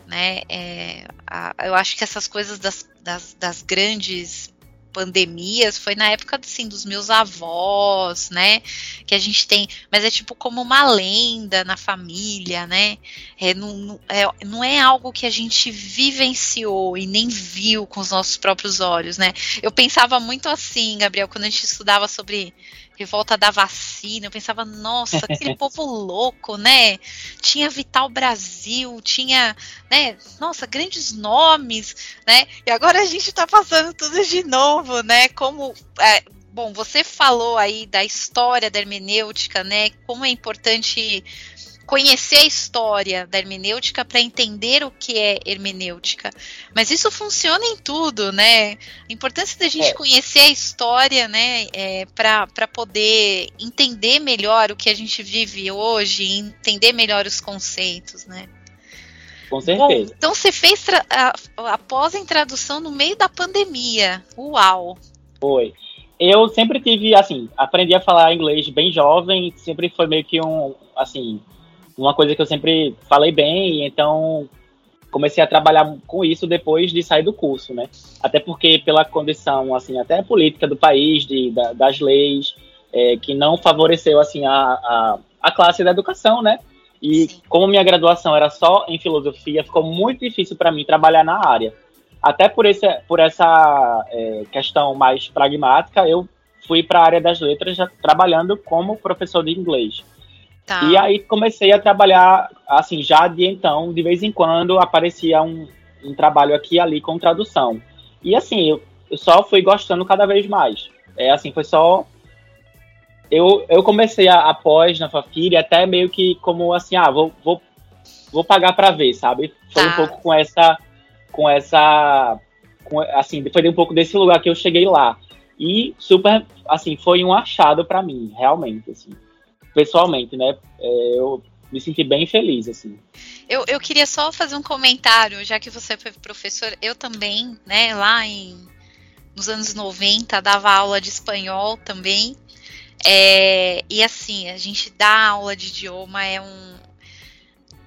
[SPEAKER 2] né? É, a, eu acho que essas coisas das, das, das grandes pandemias foi na época assim dos meus avós, né? Que a gente tem, mas é tipo como uma lenda na família, né? É, não, é, não é algo que a gente vivenciou e nem viu com os nossos próprios olhos, né? Eu pensava muito assim, Gabriel, quando a gente estudava sobre revolta da vacina, eu pensava, nossa, aquele povo louco, né? Tinha Vital Brasil, tinha, né? Nossa, grandes nomes, né? E agora a gente tá passando tudo de novo, né? Como é, bom, você falou aí da história da hermenêutica, né? Como é importante conhecer a história da hermenêutica para entender o que é hermenêutica. Mas isso funciona em tudo, né? A importância da gente é. conhecer a história, né, é, para poder entender melhor o que a gente vive hoje, entender melhor os conceitos, né?
[SPEAKER 6] Com certeza.
[SPEAKER 2] Bom, então você fez a, a pós em tradução no meio da pandemia. Uau!
[SPEAKER 6] Foi. Eu sempre tive, assim, aprendi a falar inglês bem jovem, sempre foi meio que um, assim, uma coisa que eu sempre falei bem, então comecei a trabalhar com isso depois de sair do curso, né? Até porque pela condição, assim, até política do país, de, da, das leis, é, que não favoreceu, assim, a, a, a, classe da educação, né? E Sim. como minha graduação era só em filosofia, ficou muito difícil para mim trabalhar na área. Até por, esse, por essa é, questão mais pragmática, eu fui para a área das letras já, trabalhando como professor de inglês. Tá. E aí comecei a trabalhar, assim, já de então, de vez em quando aparecia um, um trabalho aqui e ali com tradução. E assim, eu, eu só fui gostando cada vez mais. É assim, foi só eu, eu comecei a, após na Fafiri até meio que como assim, ah, vou, vou, vou pagar para ver, sabe? Foi tá. um pouco com essa com essa com, assim, foi um pouco desse lugar que eu cheguei lá. E super, assim, foi um achado para mim, realmente, assim pessoalmente, né? É, eu me senti bem feliz, assim.
[SPEAKER 2] Eu, eu queria só fazer um comentário, já que você foi professor, eu também, né, lá em, nos anos 90, dava aula de espanhol também. É, e assim, a gente dá aula de idioma é um,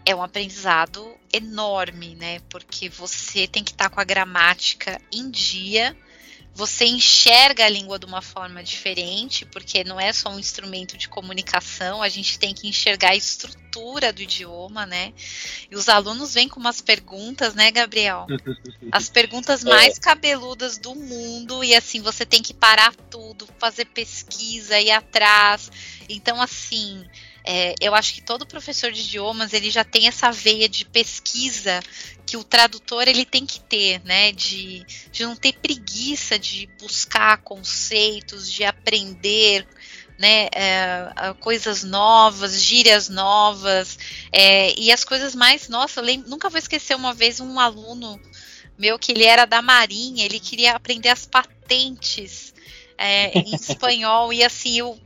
[SPEAKER 2] é um aprendizado enorme, né? Porque você tem que estar com a gramática em dia você enxerga a língua de uma forma diferente, porque não é só um instrumento de comunicação, a gente tem que enxergar a estrutura do idioma, né? E os alunos vêm com umas perguntas, né, Gabriel? As perguntas mais é. cabeludas do mundo, e assim, você tem que parar tudo, fazer pesquisa, ir atrás. Então, assim, é, eu acho que todo professor de idiomas ele já tem essa veia de pesquisa que o tradutor ele tem que ter, né? De, de não ter preguiça de buscar conceitos, de aprender né, é, coisas novas, gírias novas, é, e as coisas mais, nossa, eu lembro, nunca vou esquecer uma vez um aluno meu que ele era da Marinha, ele queria aprender as patentes é, em espanhol, e assim, eu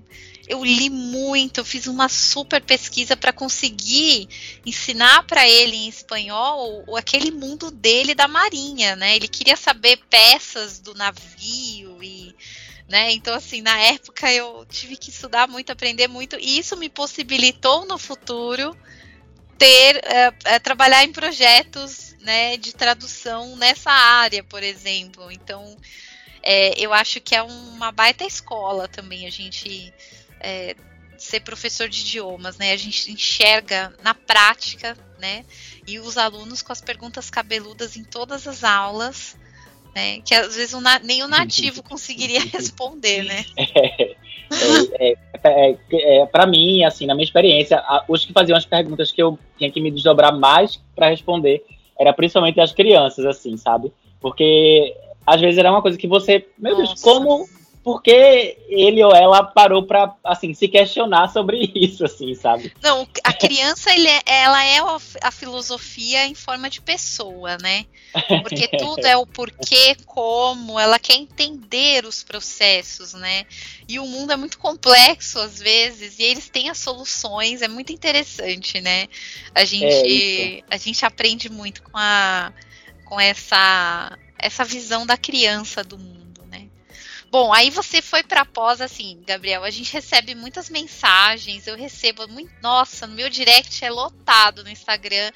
[SPEAKER 2] eu li muito, eu fiz uma super pesquisa para conseguir ensinar para ele em espanhol o, aquele mundo dele da marinha, né? Ele queria saber peças do navio e né? Então, assim, na época eu tive que estudar muito, aprender muito, e isso me possibilitou no futuro ter é, é, trabalhar em projetos né, de tradução nessa área, por exemplo. Então, é, eu acho que é uma baita escola também a gente é, ser professor de idiomas, né? A gente enxerga na prática, né? E os alunos com as perguntas cabeludas em todas as aulas né? Que às vezes nem o nativo conseguiria responder, né?
[SPEAKER 6] É, é, é, é, é para mim, assim, na minha experiência, os que faziam as perguntas que eu tinha que me desdobrar mais para responder era principalmente as crianças, assim, sabe? Porque às vezes era uma coisa que você, meu Nossa. Deus, como porque ele ou ela parou para assim se questionar sobre isso, assim, sabe?
[SPEAKER 2] Não, a criança ele é, ela é a filosofia em forma de pessoa, né? Porque tudo é o porquê, como, ela quer entender os processos, né? E o mundo é muito complexo às vezes e eles têm as soluções, é muito interessante, né? A gente é a gente aprende muito com a com essa essa visão da criança do mundo. Bom, aí você foi para pós, assim, Gabriel, a gente recebe muitas mensagens, eu recebo muito, nossa, no meu direct é lotado no Instagram.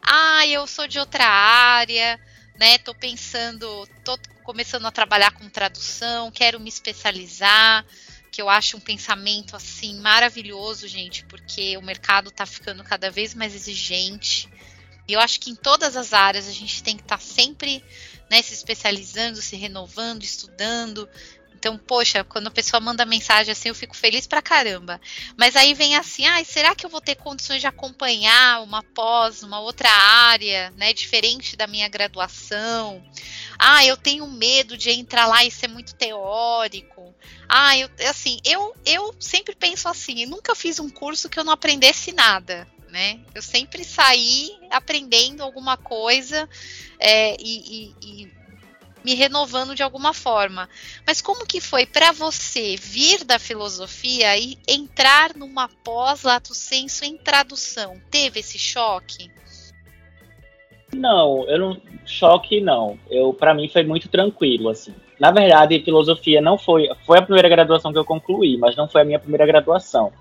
[SPEAKER 2] Ah, eu sou de outra área, né? Tô pensando, tô começando a trabalhar com tradução, quero me especializar, que eu acho um pensamento assim maravilhoso, gente, porque o mercado tá ficando cada vez mais exigente. E eu acho que em todas as áreas a gente tem que estar tá sempre né, se especializando, se renovando, estudando. Então, poxa, quando a pessoa manda mensagem assim, eu fico feliz pra caramba. Mas aí vem assim, ah, será que eu vou ter condições de acompanhar uma pós, uma outra área, né, diferente da minha graduação? Ah, eu tenho medo de entrar lá e ser muito teórico. Ah, eu, assim, eu, eu sempre penso assim, nunca fiz um curso que eu não aprendesse nada né? Eu sempre saí aprendendo alguma coisa é, e, e, e me renovando de alguma forma. Mas como que foi para você vir da filosofia e entrar numa pós-lato senso em tradução? Teve esse choque?
[SPEAKER 6] Não, eu não choque não. Eu para mim foi muito tranquilo assim. Na verdade, filosofia não foi foi a primeira graduação que eu concluí, mas não foi a minha primeira graduação.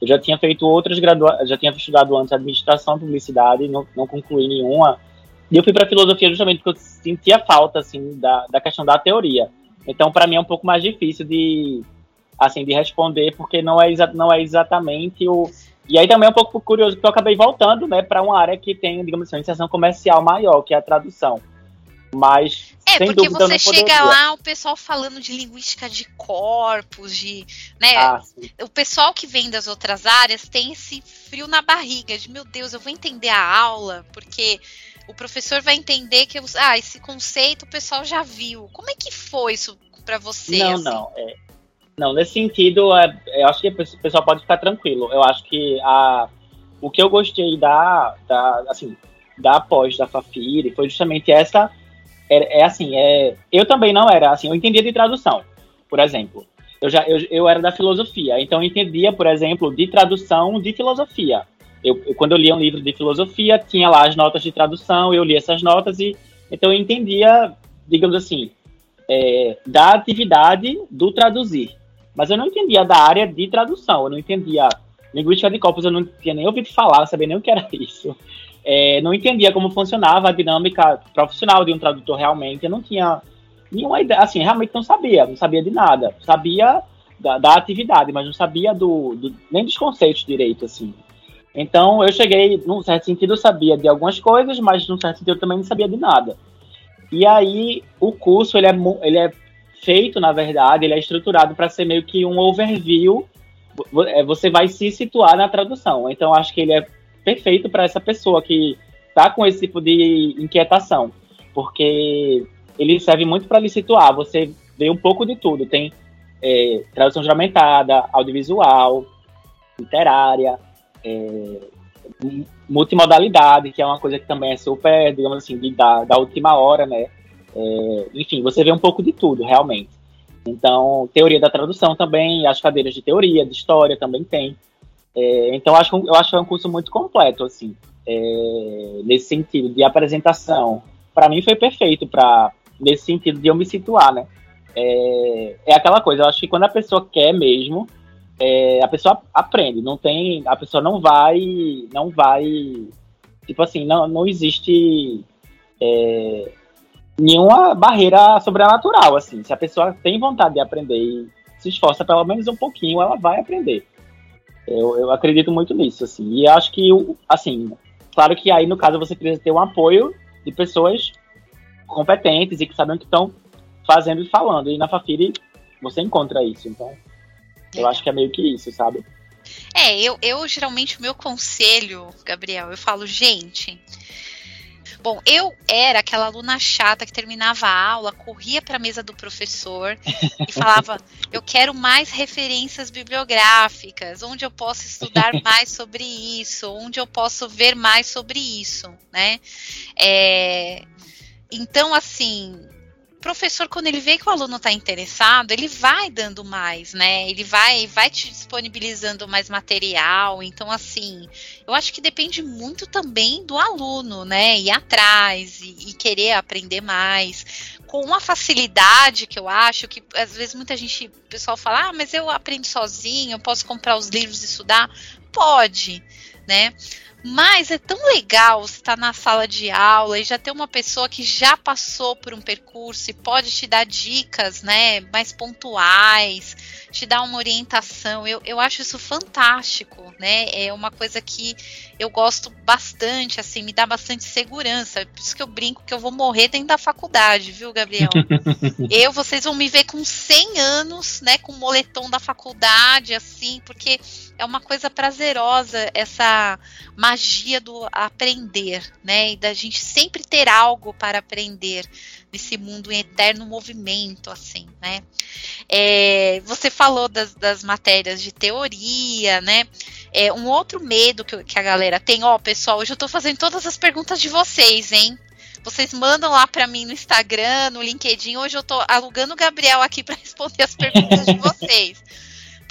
[SPEAKER 6] Eu já tinha feito outras graduações, já tinha estudado antes administração, publicidade, não, não concluí nenhuma. E eu fui para filosofia justamente porque eu sentia falta assim da, da questão da teoria. Então, para mim é um pouco mais difícil de assim de responder porque não é não é exatamente o e aí também é um pouco curioso que eu acabei voltando, né, para uma área que tem, digamos assim, uma iniciação comercial maior, que é a tradução. Mas.
[SPEAKER 2] É,
[SPEAKER 6] sem
[SPEAKER 2] porque
[SPEAKER 6] dúvida,
[SPEAKER 2] você chega lá, o pessoal falando de linguística de corpos, de. Né, ah, o pessoal que vem das outras áreas tem esse frio na barriga, de meu Deus, eu vou entender a aula, porque o professor vai entender que ah, esse conceito o pessoal já viu. Como é que foi isso para você?
[SPEAKER 6] Não,
[SPEAKER 2] assim?
[SPEAKER 6] não. É, não, nesse sentido, é, eu acho que o pessoal pode ficar tranquilo. Eu acho que a, o que eu gostei da, da assim, da pós da Fafiri foi justamente essa é, é assim, é, eu também não era, assim, eu entendia de tradução, por exemplo. Eu, já, eu, eu era da filosofia, então eu entendia, por exemplo, de tradução de filosofia. Eu, eu, quando eu lia um livro de filosofia, tinha lá as notas de tradução, eu lia essas notas e então eu entendia, digamos assim, é, da atividade do traduzir. Mas eu não entendia da área de tradução, eu não entendia linguística de corpos, eu não tinha nem ouvido falar, sabia nem o que era isso é, não entendia como funcionava a dinâmica profissional de um tradutor realmente. Eu não tinha nenhuma ideia, assim, realmente não sabia, não sabia de nada. Sabia da, da atividade, mas não sabia do, do, nem dos conceitos direito, assim. Então eu cheguei, num certo sentido, eu sabia de algumas coisas, mas num certo sentido eu também não sabia de nada. E aí o curso ele é, ele é feito, na verdade, ele é estruturado para ser meio que um overview. É, você vai se situar na tradução. Então acho que ele é perfeito para essa pessoa que está com esse tipo de inquietação, porque ele serve muito para lhe situar. Você vê um pouco de tudo. Tem é, tradução juramentada, audiovisual, literária, é, multimodalidade, que é uma coisa que também é super, digamos assim, de, da, da última hora, né? É, enfim, você vê um pouco de tudo, realmente. Então, teoria da tradução também, as cadeiras de teoria, de história também tem. É, então, acho, eu acho que é um curso muito completo, assim, é, nesse sentido de apresentação. Para mim foi perfeito, para nesse sentido de eu me situar, né? É, é aquela coisa, eu acho que quando a pessoa quer mesmo, é, a pessoa aprende, não tem, a pessoa não vai, não vai, tipo assim, não, não existe é, nenhuma barreira sobrenatural, assim. Se a pessoa tem vontade de aprender e se esforça pelo menos um pouquinho, ela vai aprender. Eu, eu acredito muito nisso, assim. E acho que, assim, claro que aí, no caso, você precisa ter um apoio de pessoas competentes e que sabem o que estão fazendo e falando. E na Fafiri você encontra isso. Então, eu acho que é meio que isso, sabe?
[SPEAKER 2] É, eu, eu geralmente o meu conselho, Gabriel, eu falo, gente, Bom, eu era aquela aluna chata que terminava a aula, corria para a mesa do professor e falava: Eu quero mais referências bibliográficas, onde eu posso estudar mais sobre isso, onde eu posso ver mais sobre isso, né? É, então, assim, professor, quando ele vê que o aluno está interessado, ele vai dando mais, né? Ele vai, vai te disponibilizando mais material. Então, assim, eu acho que depende muito também do aluno, né? Ir atrás e, e querer aprender mais. Com uma facilidade que eu acho que às vezes muita gente, o pessoal fala, ah, mas eu aprendo sozinho, eu posso comprar os livros e estudar. Pode, né? Mas é tão legal você estar tá na sala de aula e já ter uma pessoa que já passou por um percurso e pode te dar dicas, né, mais pontuais, te dar uma orientação. Eu, eu acho isso fantástico, né? É uma coisa que eu gosto bastante, assim, me dá bastante segurança. Por isso que eu brinco que eu vou morrer dentro da faculdade, viu, Gabriel? eu, vocês vão me ver com 100 anos, né, com o moletom da faculdade, assim, porque é uma coisa prazerosa essa magia do aprender, né? E da gente sempre ter algo para aprender nesse mundo em eterno movimento, assim, né? É, você falou das, das, matérias de teoria, né? É, um outro medo que, que a galera tem, ó, pessoal, hoje eu estou fazendo todas as perguntas de vocês, hein? Vocês mandam lá para mim no Instagram, no LinkedIn. Hoje eu estou alugando o Gabriel aqui para responder as perguntas de vocês.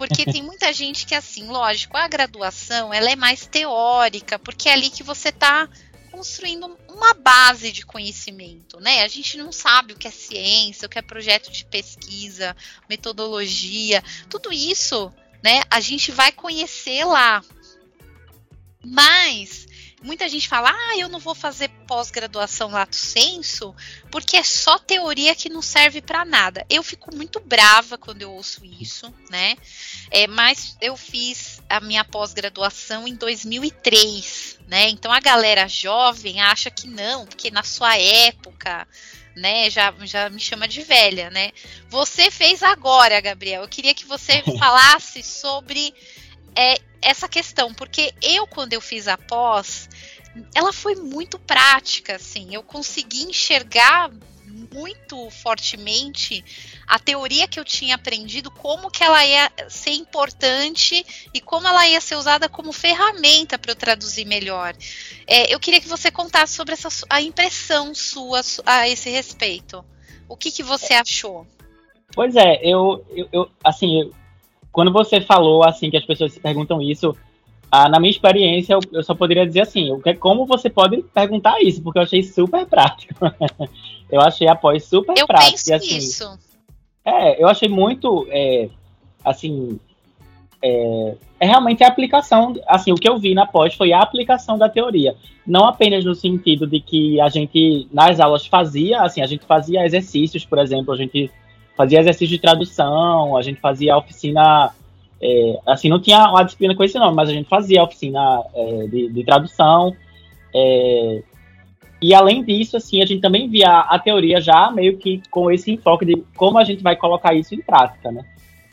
[SPEAKER 2] Porque tem muita gente que, assim, lógico, a graduação ela é mais teórica, porque é ali que você está construindo uma base de conhecimento, né? A gente não sabe o que é ciência, o que é projeto de pesquisa, metodologia, tudo isso, né? A gente vai conhecer lá. Mas muita gente fala: ah, eu não vou fazer pós-graduação lato senso, porque é só teoria que não serve para nada. Eu fico muito brava quando eu ouço isso, né? É, mas eu fiz a minha pós-graduação em 2003, né? Então a galera jovem acha que não, porque na sua época né? Já, já me chama de velha, né? Você fez agora, Gabriel. Eu queria que você falasse sobre é, essa questão, porque eu, quando eu fiz a pós, ela foi muito prática, assim. Eu consegui enxergar muito fortemente a teoria que eu tinha aprendido, como que ela ia ser importante e como ela ia ser usada como ferramenta para eu traduzir melhor. É, eu queria que você contasse sobre essa, a impressão sua a esse respeito. O que, que você achou?
[SPEAKER 6] Pois é, eu, eu, eu assim, quando você falou assim que as pessoas se perguntam isso, ah, na minha experiência, eu, eu, só poderia dizer assim, o que, como você pode perguntar isso, porque eu achei super prático. eu achei a pós super
[SPEAKER 2] eu
[SPEAKER 6] prático.
[SPEAKER 2] Penso assim, isso.
[SPEAKER 6] É, eu achei muito, é, assim, é, é, realmente a aplicação, assim, o que eu vi na pós foi a aplicação da teoria, não apenas no sentido de que a gente, nas aulas fazia, assim, a gente fazia exercícios, por exemplo, a gente fazia exercício de tradução, a gente fazia oficina. É, assim, não tinha uma disciplina com esse nome, mas a gente fazia oficina é, de, de, tradução. É, e além disso, assim, a gente também via a teoria já meio que com esse enfoque de como a gente vai colocar isso em prática, né?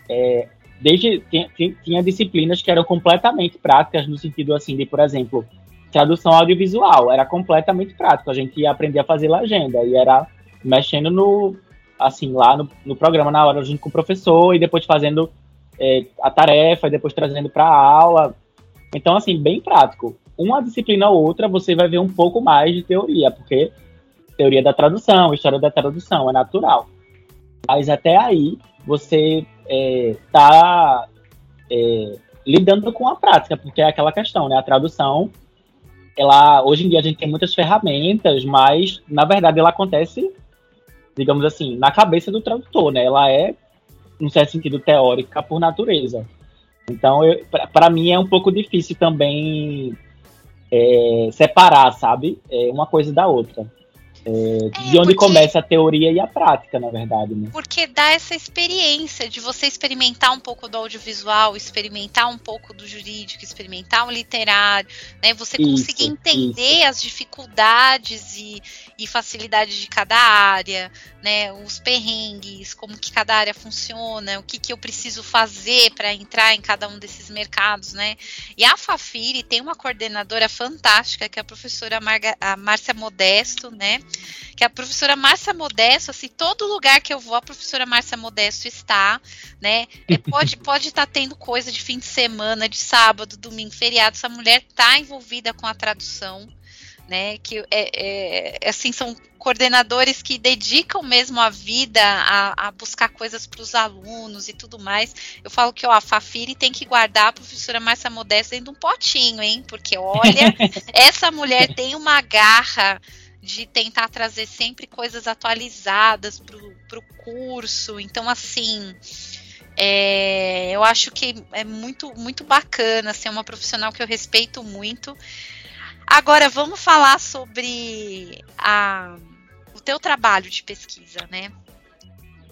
[SPEAKER 6] É, desde tinha, tinha, disciplinas que eram completamente práticas no sentido assim de, por exemplo, tradução audiovisual era completamente prático. A gente ia aprender a fazer legenda e era mexendo no assim, lá no, no programa, na hora, junto com o professor, e depois fazendo é, a tarefa, e depois trazendo para a aula. Então, assim, bem prático. Uma disciplina ou outra, você vai ver um pouco mais de teoria, porque teoria da tradução, história da tradução, é natural. Mas até aí, você está é, é, lidando com a prática, porque é aquela questão, né? A tradução, ela hoje em dia a gente tem muitas ferramentas, mas na verdade ela acontece, digamos assim, na cabeça do tradutor, né? Ela é, num certo sentido, teórica por natureza. Então, para mim é um pouco difícil também é, separar, sabe? É, uma coisa da outra. É, é, de onde porque, começa a teoria e a prática, na verdade. Né?
[SPEAKER 2] Porque dá essa experiência de você experimentar um pouco do audiovisual, experimentar um pouco do jurídico, experimentar o literário, né? Você conseguir isso, entender isso. as dificuldades e, e facilidades de cada área, né? Os perrengues, como que cada área funciona, o que, que eu preciso fazer para entrar em cada um desses mercados, né? E a Fafiri tem uma coordenadora fantástica, que é a professora Marga, a Márcia Modesto, né? Que a professora Márcia Modesto, assim, todo lugar que eu vou, a professora Márcia Modesto está, né? É, pode pode estar tá tendo coisa de fim de semana, de sábado, domingo, feriado. Essa mulher está envolvida com a tradução, né? Que é, é assim são coordenadores que dedicam mesmo a vida a, a buscar coisas para os alunos e tudo mais. Eu falo que ó, a Fafiri tem que guardar a professora Márcia Modesto dentro de um potinho, hein? Porque olha, essa mulher tem uma garra de tentar trazer sempre coisas atualizadas para o curso. Então, assim, é, eu acho que é muito, muito bacana, assim, é uma profissional que eu respeito muito. Agora, vamos falar sobre a, o teu trabalho de pesquisa, né?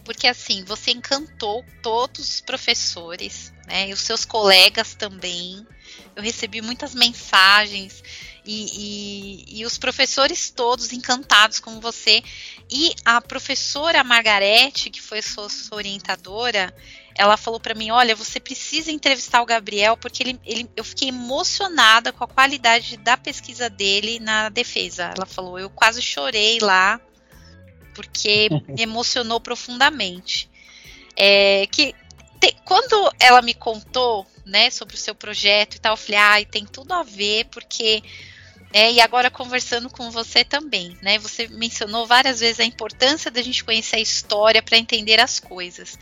[SPEAKER 2] Porque, assim, você encantou todos os professores, né? E os seus colegas também. Eu recebi muitas mensagens e, e, e, os professores todos encantados com você. E a professora Margarete, que foi sua, sua orientadora, ela falou para mim: Olha, você precisa entrevistar o Gabriel, porque ele, ele, eu fiquei emocionada com a qualidade da pesquisa dele na defesa. Ela falou: Eu quase chorei lá, porque me emocionou profundamente. É, que te, quando ela me contou né, sobre o seu projeto e tal, eu falei: ah, tem tudo a ver, porque é, e agora conversando com você também, né? Você mencionou várias vezes a importância da gente conhecer a história para entender as coisas.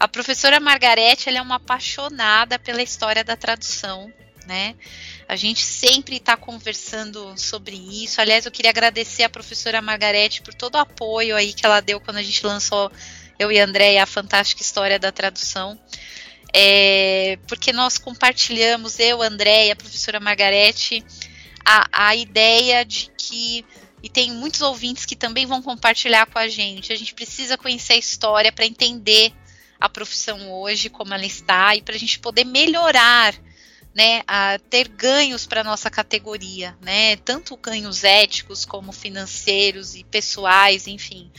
[SPEAKER 2] A professora Margarete ela é uma apaixonada pela história da tradução, né? A gente sempre está conversando sobre isso. Aliás, eu queria agradecer a professora Margarete por todo o apoio aí que ela deu quando a gente lançou eu e a André a fantástica história da tradução. É, porque nós compartilhamos, eu, André e a professora Margarete, a, a ideia de que e tem muitos ouvintes que também vão compartilhar com a gente. A gente precisa conhecer a história para entender a profissão hoje, como ela está, e para a gente poder melhorar, né, a ter ganhos para nossa categoria, né, tanto ganhos éticos como financeiros e pessoais, enfim.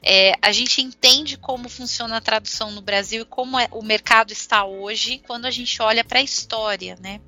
[SPEAKER 2] É, a gente entende como funciona a tradução no Brasil e como é, o mercado está hoje quando a gente olha para a história, né?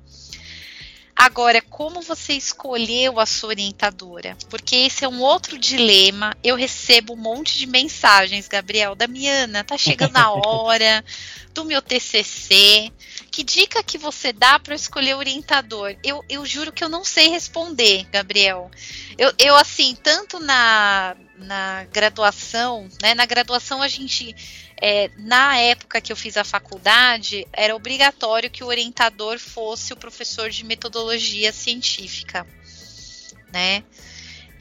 [SPEAKER 2] Agora, como você escolheu a sua orientadora? Porque esse é um outro dilema. Eu recebo um monte de mensagens, Gabriel, Damiana, tá chegando a hora do meu TCC. Que dica que você dá para escolher orientador? Eu, eu juro que eu não sei responder, Gabriel. Eu, eu assim, tanto na, na graduação, né? Na graduação a gente é, na época que eu fiz a faculdade, era obrigatório que o orientador fosse o professor de metodologia científica, né?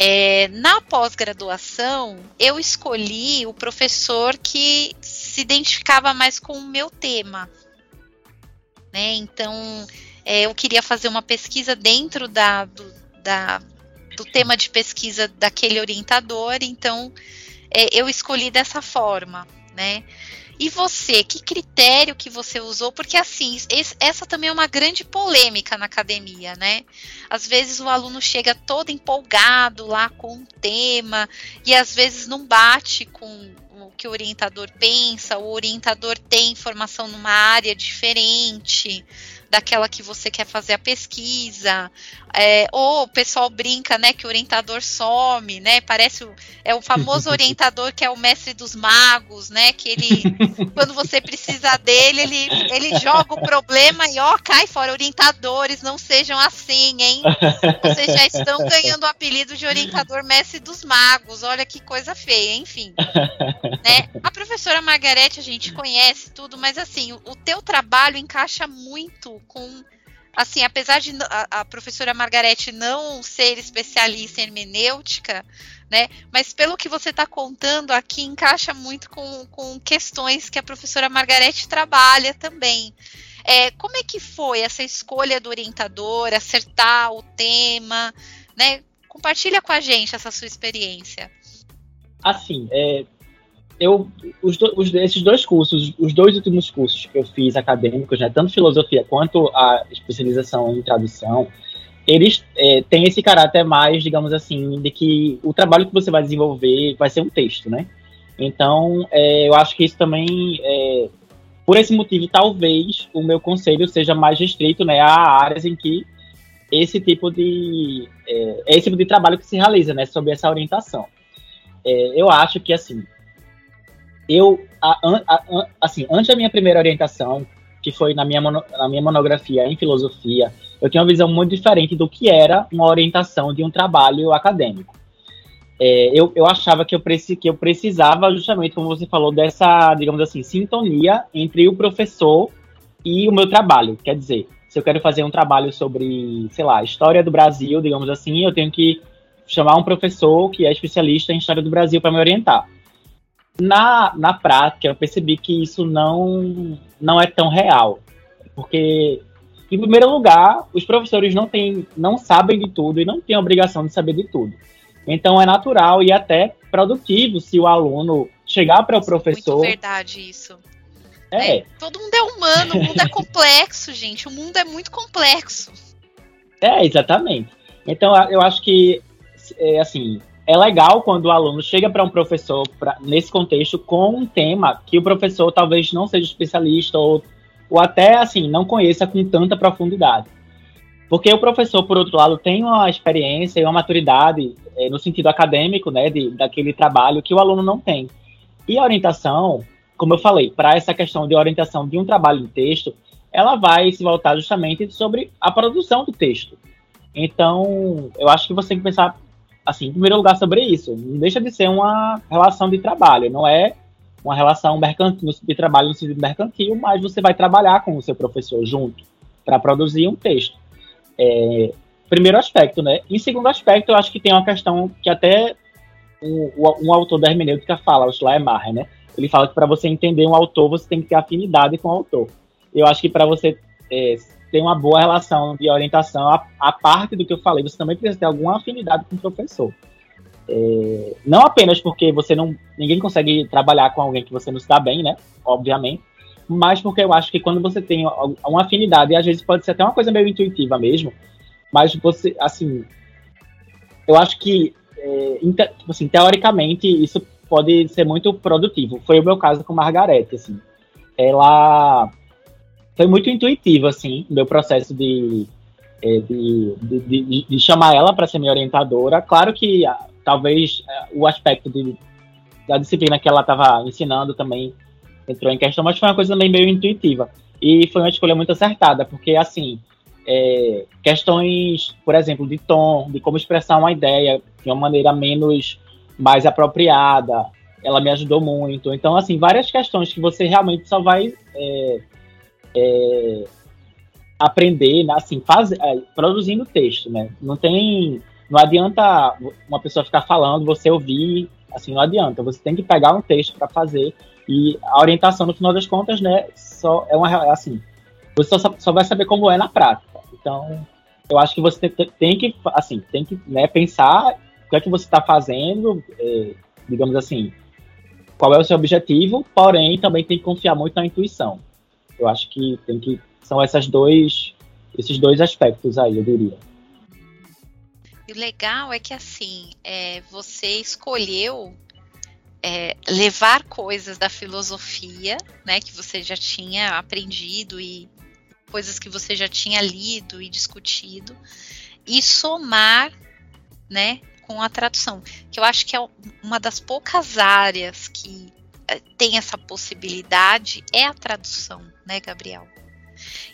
[SPEAKER 2] É, na pós-graduação, eu escolhi o professor que se identificava mais com o meu tema, né? Então, é, eu queria fazer uma pesquisa dentro da, do, da, do tema de pesquisa daquele orientador, então é, eu escolhi dessa forma né? E você, que critério que você usou? Porque assim, esse, essa também é uma grande polêmica na academia, né? Às vezes o aluno chega todo empolgado lá com um tema e às vezes não bate com o que o orientador pensa, o orientador tem informação numa área diferente daquela que você quer fazer a pesquisa, é, ou o pessoal brinca, né, que o orientador some, né, parece o, é o famoso orientador que é o mestre dos magos, né, que ele, quando você precisa dele, ele, ele joga o problema e ó, cai fora, orientadores, não sejam assim, hein, vocês já estão ganhando o apelido de orientador mestre dos magos, olha que coisa feia, enfim. Né? A professora Margarete a gente conhece tudo, mas assim, o, o teu trabalho encaixa muito com assim, apesar de a, a, professora Margarete não ser especialista em hermenêutica, né? Mas pelo que você está contando aqui, encaixa muito com, com questões que a professora Margarete trabalha também. É, como é que foi essa escolha do orientador, acertar o tema, né? Compartilha com a gente essa sua experiência.
[SPEAKER 6] Assim, é, eu, os, os, esses dois cursos, os dois últimos cursos que eu fiz acadêmicos, né, tanto filosofia quanto a especialização em tradução, eles é, têm esse caráter mais, digamos assim, de que o trabalho que você vai desenvolver vai ser um texto, né? Então, é, eu acho que isso também, é, por esse motivo, talvez o meu conselho seja mais restrito, né, a áreas em que esse tipo de é, é esse tipo de trabalho que se realiza, né, sob essa orientação. É, eu acho que assim, eu, a, a, a, assim, antes da minha primeira orientação, que foi na minha, mono, na minha monografia em filosofia, eu tinha uma visão muito diferente do que era uma orientação de um trabalho acadêmico. É, eu, eu achava que eu, que eu precisava, justamente como você falou, dessa, digamos assim, sintonia entre o professor e o meu trabalho. Quer dizer, se eu quero fazer um trabalho sobre, sei lá, história do Brasil, digamos assim, eu tenho que chamar um professor que é especialista em história do Brasil para me orientar. Na, na prática, eu percebi que isso não, não é tão real. Porque, em primeiro lugar, os professores não, têm, não sabem de tudo e não têm a obrigação de saber de tudo. Então, é natural e até produtivo se o aluno chegar para o professor.
[SPEAKER 2] Muito verdade isso. É. é. Todo mundo é humano, o mundo é complexo, gente. O mundo é muito complexo.
[SPEAKER 6] É, exatamente. Então, eu acho que, é, assim, é legal quando o aluno chega para um professor, pra, nesse contexto, com um tema que o professor talvez não seja especialista ou, ou até, assim, não conheça com tanta profundidade. Porque o professor, por outro lado, tem uma experiência e uma maturidade é, no sentido acadêmico, né, de, daquele trabalho que o aluno não tem. E a orientação, como eu falei, para essa questão de orientação de um trabalho de texto, ela vai se voltar justamente sobre a produção do texto. Então, eu acho que você tem que pensar assim, em primeiro lugar, sobre isso. Não deixa de ser uma relação de trabalho, não é uma relação mercantil, de trabalho no sentido mercantil, mas você vai trabalhar com o seu professor junto para produzir um texto. É, primeiro aspecto, né? Em segundo aspecto, eu acho que tem uma questão que até um, um autor da hermenêutica fala, o Schleiermacher, né? Ele fala que para você entender um autor, você tem que ter afinidade com o autor. Eu acho que para você é, tem uma boa relação de orientação, a, a, parte do que eu falei, você também precisa ter alguma afinidade com o professor. É, não apenas porque você não. ninguém consegue trabalhar com alguém que você não dá bem, né? Obviamente. Mas porque eu acho que quando você tem uma afinidade, e às vezes pode ser até uma coisa meio intuitiva mesmo, mas você, assim. Eu acho que, é, tipo assim, teoricamente, isso pode ser muito produtivo. Foi o meu caso com Margarete, assim. Ela foi muito intuitivo, assim, meu processo de, é, de, de, de, de chamar ela para ser minha orientadora. Claro que ah, talvez ah, o aspecto de, da disciplina que ela estava ensinando também entrou em questão, mas foi uma coisa também meio intuitiva. E foi uma escolha muito acertada, porque, assim, é, questões, por exemplo, de tom, de como expressar uma ideia de uma maneira menos, mais apropriada, ela me ajudou muito. Então, assim, várias questões que você realmente só vai é, é, aprender, né, assim, faz, é, produzindo texto, né? Não tem, não adianta uma pessoa ficar falando, você ouvir, assim, não adianta. Você tem que pegar um texto para fazer e a orientação, no final das contas, né, só é uma, assim, você só, só vai saber como é na prática. Então, eu acho que você tem, tem que, assim, tem que né, pensar o que é que você está fazendo, é, digamos assim, qual é o seu objetivo, porém também tem que confiar muito na intuição. Eu acho que tem que são essas dois esses dois aspectos aí, eu diria.
[SPEAKER 2] E o legal é que assim, é, você escolheu é, levar coisas da filosofia, né, que você já tinha aprendido e coisas que você já tinha lido e discutido, e somar, né, com a tradução, que eu acho que é uma das poucas áreas que tem essa possibilidade é a tradução, né, Gabriel?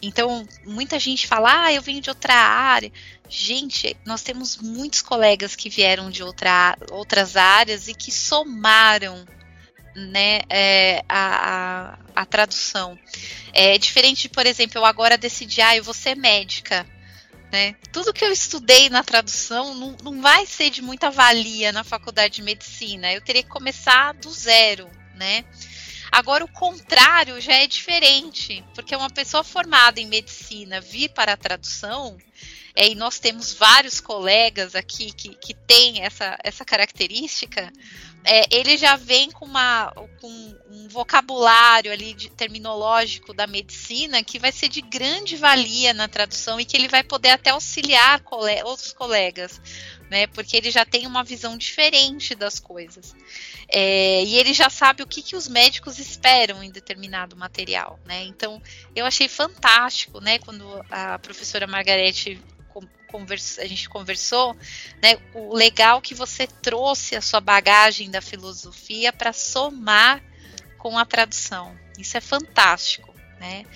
[SPEAKER 2] Então, muita gente fala, ah, eu venho de outra área. Gente, nós temos muitos colegas que vieram de outra, outras áreas e que somaram né, é, a, a, a, tradução. É diferente de, por exemplo, eu agora decidi, ah, eu vou ser médica. Né? Tudo que eu estudei na tradução não, não vai ser de muita valia na faculdade de medicina. Eu teria que começar do zero, né? Agora, o contrário já é diferente, porque uma pessoa formada em medicina vir para a tradução, é, e nós temos vários colegas aqui que, que têm essa, essa característica, é, ele já vem com, uma, com um vocabulário ali de, terminológico da medicina que vai ser de grande valia na tradução e que ele vai poder até auxiliar cole outros colegas, né? Porque ele já tem uma visão diferente das coisas. É, e ele já sabe o que, que os médicos esperam em determinado material, né? Então, eu achei fantástico, né? Quando a professora Margarete a gente conversou, né, o legal que você trouxe a sua bagagem da filosofia para somar com a tradução. Isso é fantástico, né?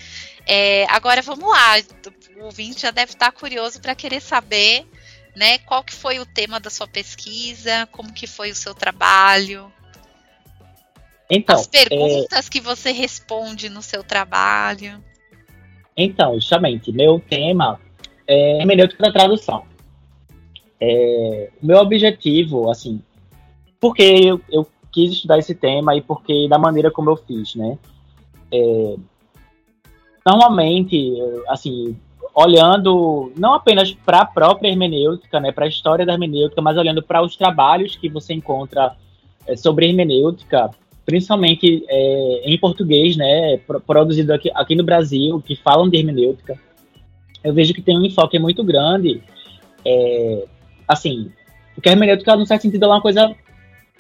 [SPEAKER 2] É, agora vamos lá, o ouvinte já deve estar curioso para querer saber, né, qual que foi o tema da sua pesquisa, como que foi o seu trabalho.
[SPEAKER 6] Então,
[SPEAKER 2] as perguntas é... que você responde no seu trabalho.
[SPEAKER 6] Então, justamente, meu tema é hermenêutica da tradução. É, meu objetivo, assim, porque eu, eu, quis estudar esse tema e porque da maneira como eu fiz, né? É, normalmente, assim, olhando não apenas para a própria hermenêutica, né, para a história da hermenêutica, mas olhando para os trabalhos que você encontra é, sobre hermenêutica, principalmente é, em português, né, produzido aqui, aqui no Brasil, que falam de hermenêutica eu vejo que tem um enfoque muito grande. É, assim, porque a hermenêutica, no certo sentido, ela é uma coisa.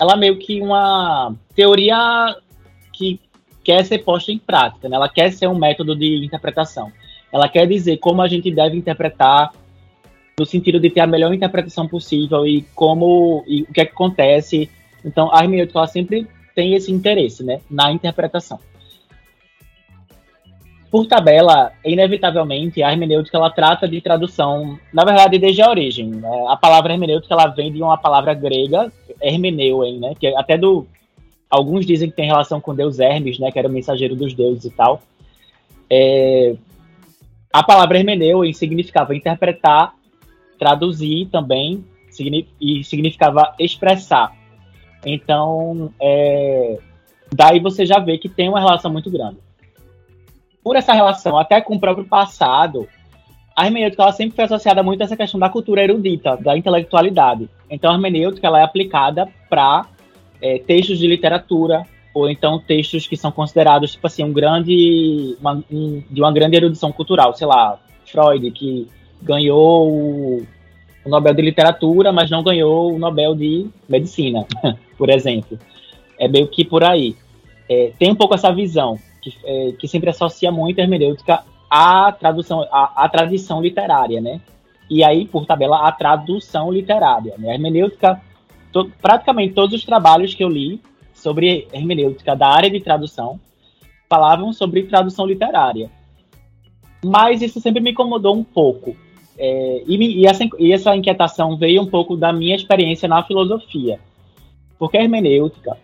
[SPEAKER 6] Ela é meio que uma teoria que quer ser posta em prática, né? ela quer ser um método de interpretação. Ela quer dizer como a gente deve interpretar no sentido de ter a melhor interpretação possível e como e o que, é que acontece. Então, a hermenêutica ela sempre tem esse interesse, né, na interpretação por tabela, inevitavelmente, a hermenêutica ela trata de tradução, na verdade, desde a origem. Né? A palavra hermenêutica ela vem de uma palavra grega, hermeneuen, né? Que até do alguns dizem que tem relação com Deus Hermes, né? Que era o mensageiro dos deuses e tal. É, a palavra hermeneuen significava interpretar, traduzir também, e significava expressar. Então, é, daí você já vê que tem uma relação muito grande por essa relação até com o próprio passado, a hermenêutica ela sempre foi associada muito a essa questão da cultura erudita, da intelectualidade. Então a hermenêutica ela é aplicada para é, textos de literatura ou então textos que são considerados tipo assim um grande uma, um, de uma grande erudição cultural, sei lá, Freud que ganhou o, o Nobel de literatura, mas não ganhou o Nobel de medicina, por exemplo. É meio que por aí. É, tem um pouco essa visão que, é, que sempre associa muito a hermenêutica à tradução, à, à tradição literária, né? E aí, por tabela, a tradução literária. Né? A hermenêutica, to, praticamente todos os trabalhos que eu li sobre hermenêutica da área de tradução falavam sobre tradução literária. Mas isso sempre me incomodou um pouco. É, e, me, e, essa, e essa inquietação veio um pouco da minha experiência na filosofia. Porque a hermenêutica,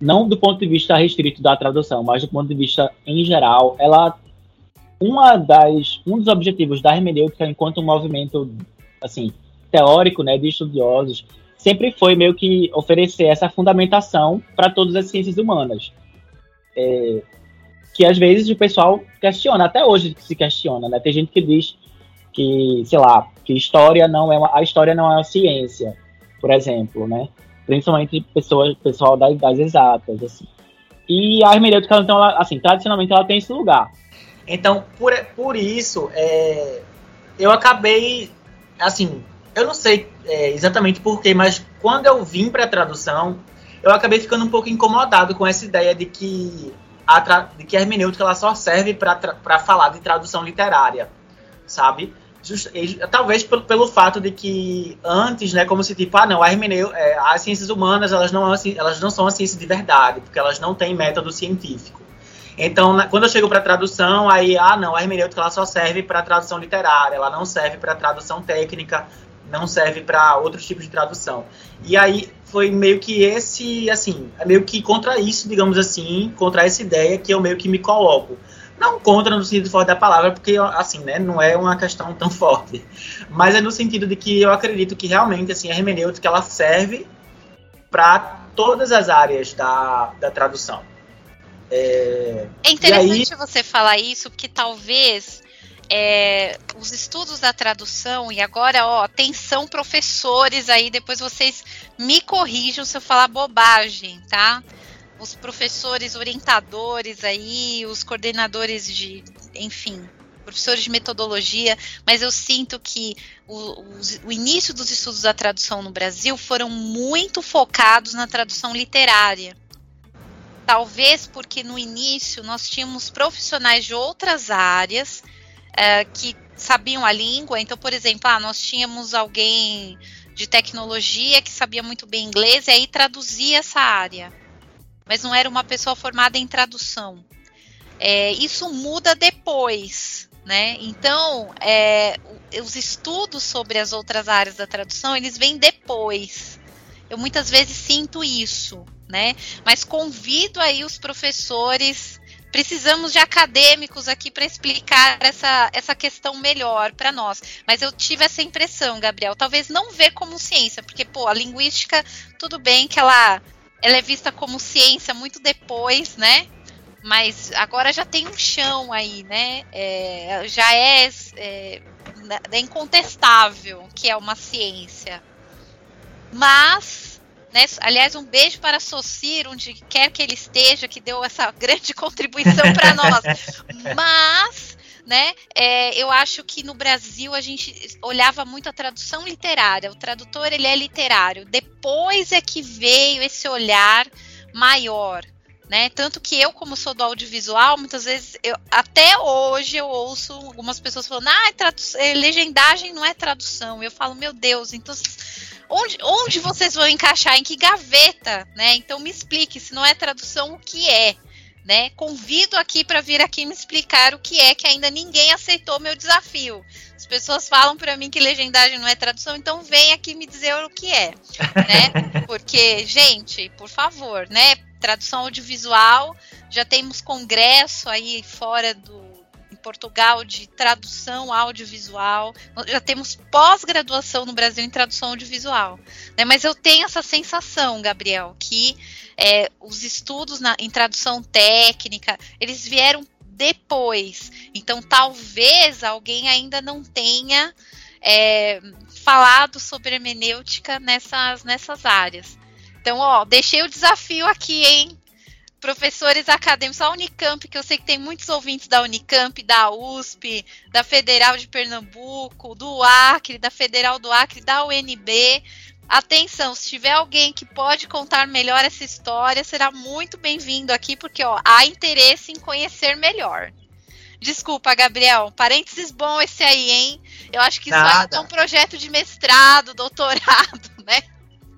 [SPEAKER 6] não do ponto de vista restrito da tradução, mas do ponto de vista em geral, ela uma das um dos objetivos da hermenêutica enquanto um movimento assim teórico, né, de estudiosos, sempre foi meio que oferecer essa fundamentação para todas as ciências humanas. É, que às vezes o pessoal questiona, até hoje se questiona, né? Tem gente que diz que, sei lá, que história não é uma, a história não é uma ciência, por exemplo, né? principalmente pessoas, pessoal das, das exatas, assim. E a hermenêutica, então, ela, assim, tradicionalmente ela tem esse lugar.
[SPEAKER 7] Então, por, por isso, é, eu acabei, assim, eu não sei é, exatamente porquê, mas quando eu vim para a tradução, eu acabei ficando um pouco incomodado com essa ideia de que a, de que a hermenêutica ela só serve para falar de tradução literária, sabe? Just, talvez pelo, pelo fato de que antes, né, como se tipo, ah, não, a hermeneu, é, as ciências humanas elas não, elas não são a ciência de verdade, porque elas não têm método científico. Então, na, quando eu chego para tradução, aí, ah, não, a hermenêutica ela só serve para tradução literária, ela não serve para tradução técnica
[SPEAKER 6] não serve para outros tipos de tradução. E aí foi meio que esse, assim, é meio que contra isso, digamos assim, contra essa ideia que eu meio que me coloco. Não contra no sentido forte da palavra, porque, assim, né, não é uma questão tão forte. Mas é no sentido de que eu acredito que realmente, assim, a hermenêutica, ela serve para todas as áreas da, da tradução.
[SPEAKER 2] É, é interessante aí... você falar isso, porque talvez é, os estudos da tradução, e agora, ó, atenção, professores aí, depois vocês me corrijam se eu falar bobagem, tá? Os professores orientadores aí, os coordenadores de, enfim, professores de metodologia, mas eu sinto que o, o, o, início dos estudos da tradução no Brasil foram muito focados na tradução literária. Talvez porque no início nós tínhamos profissionais de outras áreas é, que sabiam a língua. Então, por exemplo, ah, nós tínhamos alguém de tecnologia que sabia muito bem inglês e aí traduzia essa área. Mas não era uma pessoa formada em tradução. É, isso muda depois, né? Então, é, os estudos sobre as outras áreas da tradução, eles vêm depois. Eu muitas vezes sinto isso, né? Mas convido aí os professores precisamos de acadêmicos aqui para explicar essa, essa questão melhor para nós. Mas eu tive essa impressão, Gabriel, talvez não ver como ciência, porque, pô, a linguística, tudo bem que ela, ela é vista como ciência muito depois, né? Mas agora já tem um chão aí, né? É, já é, é, é incontestável que é uma ciência. Mas né? Aliás, um beijo para Socir, onde quer que ele esteja, que deu essa grande contribuição para nós. Mas, né, é, eu acho que no Brasil a gente olhava muito a tradução literária. O tradutor ele é literário. Depois é que veio esse olhar maior. Né? Tanto que eu, como sou do audiovisual, muitas vezes, eu, até hoje eu ouço algumas pessoas falando, ah, é legendagem não é tradução. Eu falo, meu Deus, então onde, onde vocês vão encaixar? Em que gaveta? Né? Então me explique, se não é tradução, o que é? Né? Convido aqui para vir aqui me explicar o que é, que ainda ninguém aceitou meu desafio. As pessoas falam para mim que legendagem não é tradução, então vem aqui me dizer o que é, né? Porque, gente, por favor, né? Tradução audiovisual, já temos congresso aí fora do, Portugal de tradução audiovisual. Já temos pós-graduação no Brasil em tradução audiovisual. Né? Mas eu tenho essa sensação, Gabriel, que é, os estudos na, em tradução técnica, eles vieram depois. Então, talvez alguém ainda não tenha é, falado sobre hermenêutica nessas, nessas áreas. Então, ó, deixei o desafio aqui, hein? Professores acadêmicos, a Unicamp, que eu sei que tem muitos ouvintes da Unicamp, da USP, da Federal de Pernambuco, do Acre, da Federal do Acre, da UNB. Atenção, se tiver alguém que pode contar melhor essa história, será muito bem-vindo aqui, porque ó, há interesse em conhecer melhor. Desculpa, Gabriel, parênteses bom esse aí, hein? Eu acho que isso é um projeto de mestrado, doutorado, né?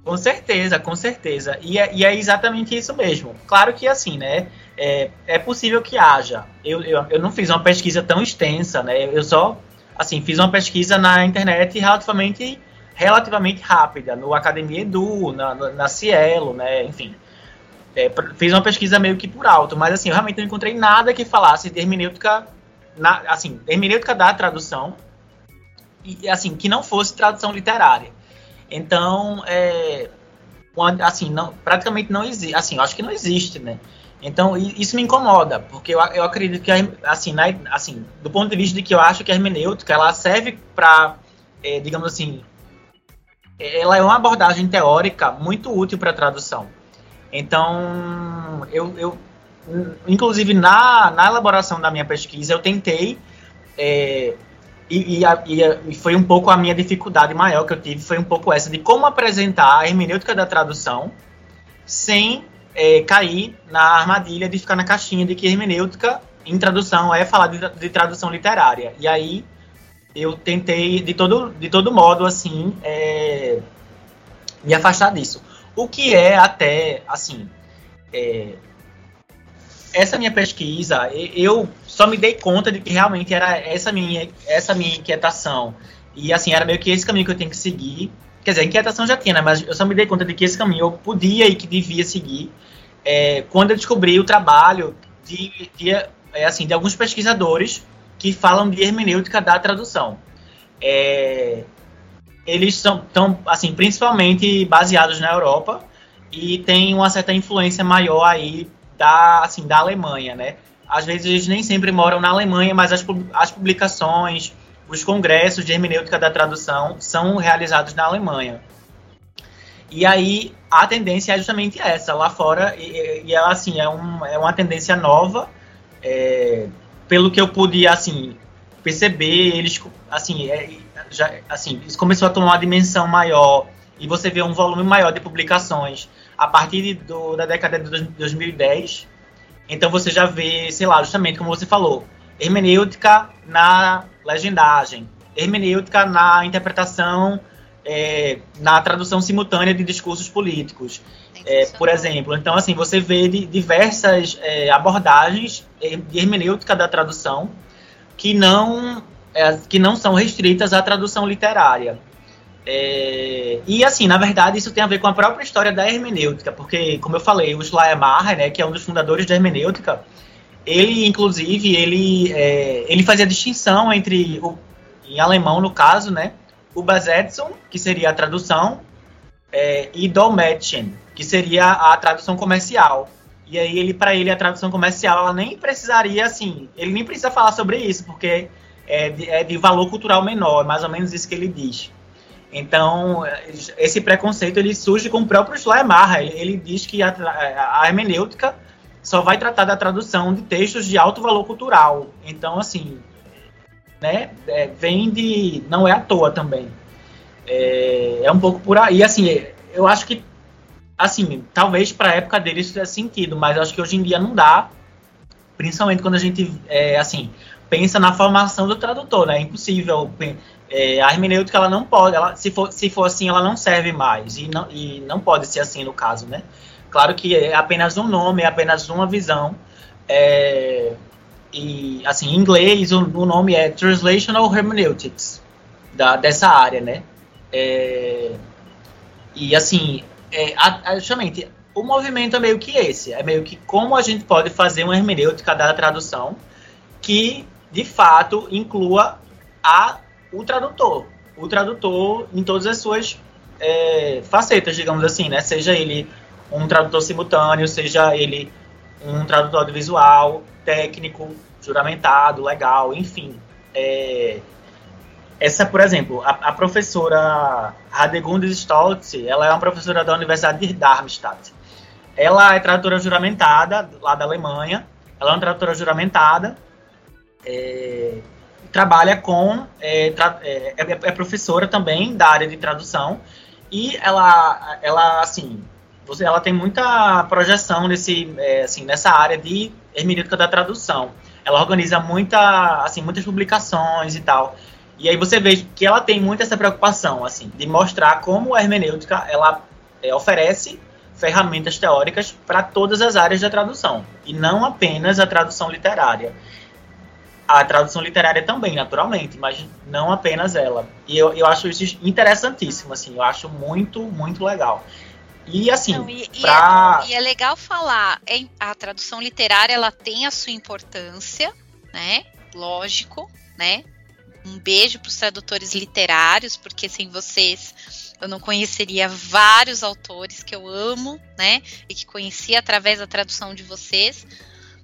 [SPEAKER 6] Com certeza, com certeza. E é, e é, exatamente isso mesmo. Claro que assim, né? É, é possível que haja. Eu, eu, eu não fiz uma pesquisa tão extensa, né? Eu só, assim, fiz uma pesquisa na internet relativamente, relativamente rápida, no Academia Edu, na, na Cielo, né? Enfim. É, fiz uma pesquisa meio que por alto, mas assim, eu realmente não encontrei nada que falasse de hermenêutica, na, assim, hermenêutica da tradução, e assim, que não fosse tradução literária. Então, é, assim, não, praticamente não existe, assim, eu acho que não existe, né? Então, isso me incomoda, porque eu, eu acredito que, assim, na, assim, do ponto de vista de que eu acho que a hermenêutica, ela serve para, é, digamos assim, ela é uma abordagem teórica muito útil para a tradução. Então, eu, eu inclusive na, na elaboração da minha pesquisa, eu tentei é, e, e, e, foi um pouco a minha dificuldade maior que eu tive, foi um pouco essa, de como apresentar a hermenêutica da tradução sem é, cair na armadilha de ficar na caixinha de que hermenêutica em tradução é falar de, de tradução literária. E aí eu tentei, de todo, de todo modo, assim, é, me afastar disso. O que é até, assim, é, essa minha pesquisa, eu só me dei conta de que realmente era essa minha, essa minha inquietação E assim, era meio que esse caminho que eu tenho que seguir. Quer dizer, a inquietação já tinha, né? Mas eu só me dei conta de que esse caminho eu podia e que devia seguir é, quando eu descobri o trabalho de, de, é, assim, de alguns pesquisadores que falam de hermenêutica da tradução. É, eles são tão, assim, principalmente baseados na Europa e tem uma certa influência maior aí da, assim, da Alemanha, né? Às vezes eles nem sempre moram na Alemanha, mas as, as publicações, os congressos de hermenêutica da tradução são realizados na Alemanha. E aí a tendência é justamente essa, lá fora, e, e ela assim, é, um, é uma tendência nova, é, pelo que eu pude assim, perceber, eles assim, é, já, assim, isso começou a tomar uma dimensão maior e você vê um volume maior de publicações a partir do, da década de 2010. Então você já vê, sei lá, justamente como você falou, hermenêutica na legendagem, hermenêutica na interpretação, é, na tradução simultânea de discursos políticos, é, por exemplo. Então, assim, você vê diversas é, abordagens de hermenêutica da tradução que não, é, que não são restritas à tradução literária. É, e assim, na verdade, isso tem a ver com a própria história da hermenêutica, porque, como eu falei, o Schleiermacher, né, que é um dos fundadores da hermenêutica, ele, inclusive, ele, é, ele fazia distinção entre, o, em alemão, no caso, né, o Übersetzung, que seria a tradução, é, e Dolmetschen, que seria a tradução comercial. E aí, ele para ele, a tradução comercial, ela nem precisaria, assim, ele nem precisa falar sobre isso, porque é de, é de valor cultural menor, é mais ou menos isso que ele diz. Então, esse preconceito ele surge com o próprio Schleiermacher. Ele, ele diz que a, a, hermenêutica só vai tratar da tradução de textos de alto valor cultural. Então, assim, né, é, vem de. Não é à toa também. É, é um pouco por aí. Assim, eu acho que, assim, talvez para a época dele isso tenha sentido, mas acho que hoje em dia não dá. Principalmente quando a gente, é, assim, pensa na formação do tradutor, né? É impossível é, a hermenêutica ela não pode, ela, se, for, se for assim, ela não serve mais. E não, e não pode ser assim no caso, né? Claro que é apenas um nome, é apenas uma visão. É, e, assim, em inglês, o, o, nome é Translational Hermeneutics, da, dessa área, né? É, e, assim, é, a, a, justamente, o movimento é meio que esse. É meio que como a gente pode fazer uma hermenêutica da tradução que, de fato, inclua a o tradutor. O tradutor em todas as suas é, facetas, digamos assim, né? Seja ele um tradutor simultâneo, seja ele um tradutor audiovisual, técnico, juramentado, legal, enfim. É, essa, por exemplo, a, a professora Radegundes Stoltz, ela é uma professora da Universidade de Darmstadt. Ela é tradutora juramentada, lá da Alemanha. Ela é uma tradutora juramentada. É, trabalha com é, é, é, é, professora também da área de tradução. E ela ela assim você ela tem muita projeção nesse é, assim nessa área de hermenêutica da tradução. Ela organiza muita assim muitas publicações e tal. E aí você vê que ela tem muito essa preocupação assim de mostrar como a hermenêutica ela é, oferece ferramentas teóricas para todas as áreas da tradução. E não apenas a tradução literária a tradução literária também, naturalmente, mas não apenas ela. E eu, eu acho isso interessantíssimo, assim, eu acho muito, muito legal. E assim, não,
[SPEAKER 2] e, pra... e, é, e, é, legal falar, a tradução literária ela tem a sua importância, né? Lógico, né? Um beijo para os tradutores literários, porque sem vocês eu não conheceria vários autores que eu amo, né? E que conheci através da tradução de vocês.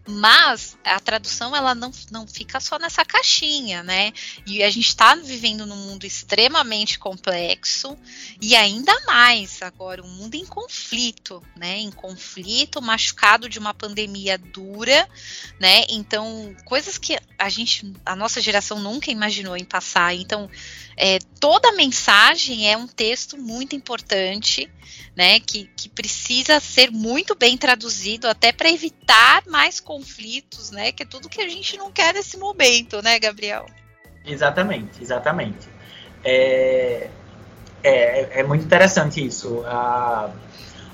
[SPEAKER 2] Mas a tradução ela não, não fica só nessa caixinha, né? E a gente está vivendo num mundo extremamente complexo e ainda mais agora um mundo em conflito, né? Em conflito, machucado de uma pandemia dura, né? Então coisas que a gente, a nossa geração nunca imaginou em passar. Então é, toda mensagem é um texto muito importante, né? Que, que precisa ser muito bem traduzido até para evitar mais conflitos, né? Que é tudo que a gente não quer nesse momento, né, Gabriel?
[SPEAKER 6] Exatamente, exatamente. É, é, é muito interessante isso. Ah,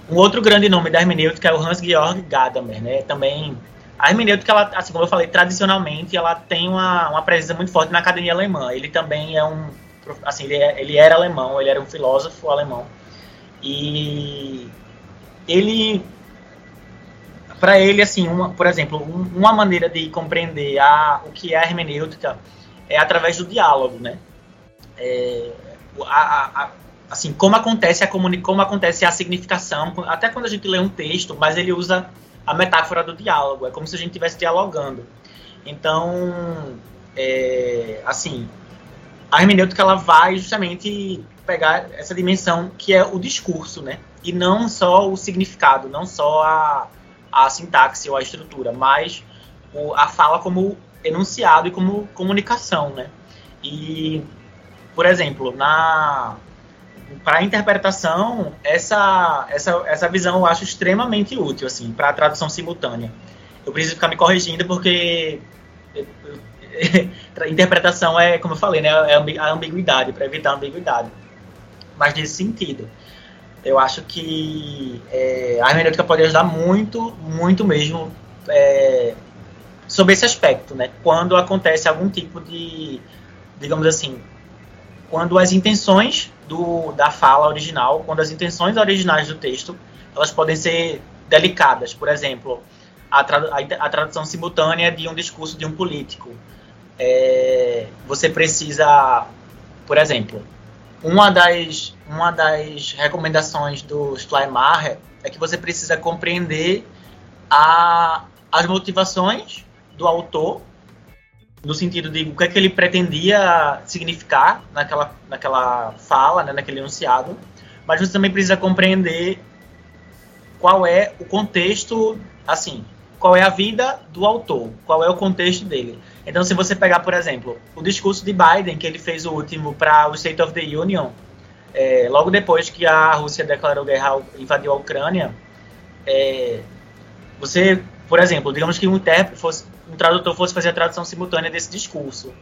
[SPEAKER 6] um outro grande nome da hermenêutica é o Hans-Georg Gadamer, né? Também a hermenêutica, ela, assim como eu falei, tradicionalmente ela tem uma, uma presença muito forte na academia alemã. Ele também é um assim, ele, é, ele era alemão, ele era um filósofo alemão. E ele para ele assim uma, por exemplo um, uma maneira de compreender a, o que é a hermenêutica é através do diálogo né? É, a, a, assim como acontece a como acontece a significação até quando a gente lê um texto mas ele usa a metáfora do diálogo é como se a gente estivesse dialogando. Então é, assim a hermenêutica ela vai justamente pegar essa dimensão que é o discurso né? E não só o significado não só a a sintaxe ou a estrutura, mas o, a fala como enunciado e como comunicação, né? E, por exemplo, na para interpretação, essa, essa, essa visão eu acho extremamente útil, assim, para a tradução simultânea. Eu preciso ficar me corrigindo porque interpretação é, como eu falei, né, é a ambiguidade, para evitar a ambiguidade. Mas nesse sentido eu acho que é, a hermenêutica pode ajudar muito, muito mesmo é, sobre esse aspecto, né? Quando acontece algum tipo de, digamos assim, quando as intenções do, da fala original, quando as intenções originais do texto, elas podem ser delicadas. Por exemplo, a, tradu a tradução simultânea de um discurso de um político. É, você precisa, por exemplo, uma das, uma das recomendações do Schleiermacher é que você precisa compreender a, as motivações do autor, no sentido de o que é que ele pretendia significar naquela, naquela fala, né, naquele enunciado, mas você também precisa compreender qual é o contexto, assim, qual é a vida do autor, qual é o contexto dele. Então, se você pegar, por exemplo, o discurso de Biden, que ele fez o último para o State of the Union, é, logo depois que a Rússia declarou guerra, invadiu a Ucrânia, é, você, por exemplo, digamos que um intérprete fosse, um tradutor fosse fazer a tradução simultânea desse discurso.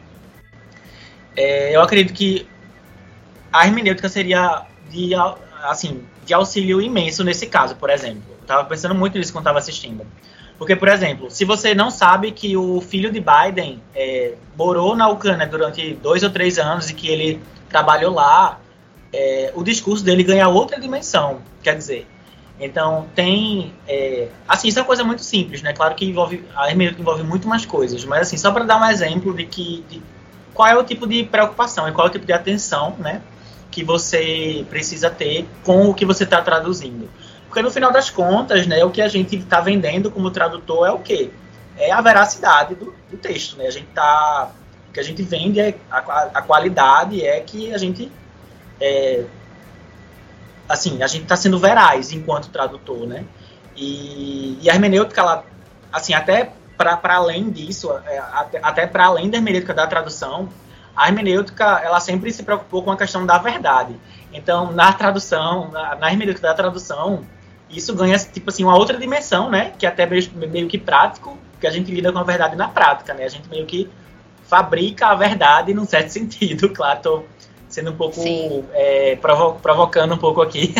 [SPEAKER 6] É, eu acredito que a hermenêutica seria de, assim, de auxílio imenso nesse caso, por exemplo. Estava pensando muito nisso quando estava assistindo. Porque, por exemplo, se você não sabe que o filho de Biden é, morou na Ucrânia durante dois ou três anos e que ele trabalhou lá, é, o discurso dele ganha outra dimensão. Quer dizer, então tem. É, assim, isso é uma coisa muito simples, né? Claro que envolve. A hermenêutica envolve muito mais coisas, mas assim, só para dar um exemplo de que. De qual é o tipo de preocupação e qual é o tipo de atenção, né? Que você precisa ter com o que você está traduzindo. Porque no final das contas, né, o que a gente está vendendo como tradutor é o quê? É a veracidade do, do texto, né? A gente tá, o que a gente vende é a, a qualidade é que a gente é, assim, a gente está sendo veraz enquanto tradutor, né? E, e a hermenêutica, ela, assim, até para além disso, é, até, até para além da hermenêutica da tradução, a hermenêutica, ela sempre se preocupou com a questão da verdade. Então, na tradução, na, na hermenêutica da tradução, isso ganha, tipo assim, uma outra dimensão, né? Que é até meio, meio que prático, que a gente lida com a verdade na prática, né? A gente meio que fabrica a verdade num certo sentido, claro, tô sendo um pouco é, provo provocando um pouco aqui.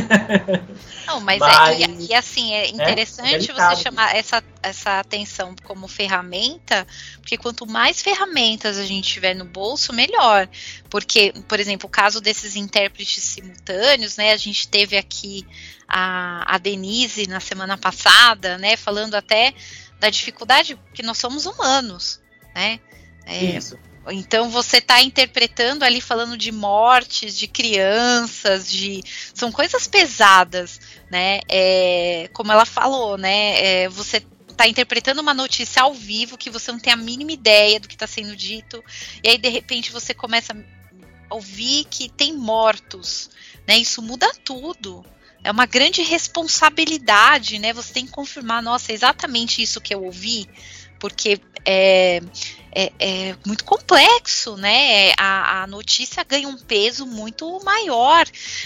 [SPEAKER 2] Não, mas, mas é, e, e, assim, é, é interessante é você chamar essa, essa atenção como ferramenta, porque quanto mais ferramentas a gente tiver no bolso, melhor. Porque, por exemplo, o caso desses intérpretes simultâneos, né? A gente teve aqui a, a Denise na semana passada, né, falando até da dificuldade, que nós somos humanos, né? É, Isso. Então você está interpretando ali falando de mortes, de crianças, de são coisas pesadas, né? É, como ela falou, né? É, você está interpretando uma notícia ao vivo que você não tem a mínima ideia do que está sendo dito e aí de repente você começa a ouvir que tem mortos, né? Isso muda tudo, é uma grande responsabilidade, né? Você tem que confirmar, nossa, é exatamente isso que eu ouvi, porque é, é, é muito complexo, né? A, a, notícia ganha um peso muito maior,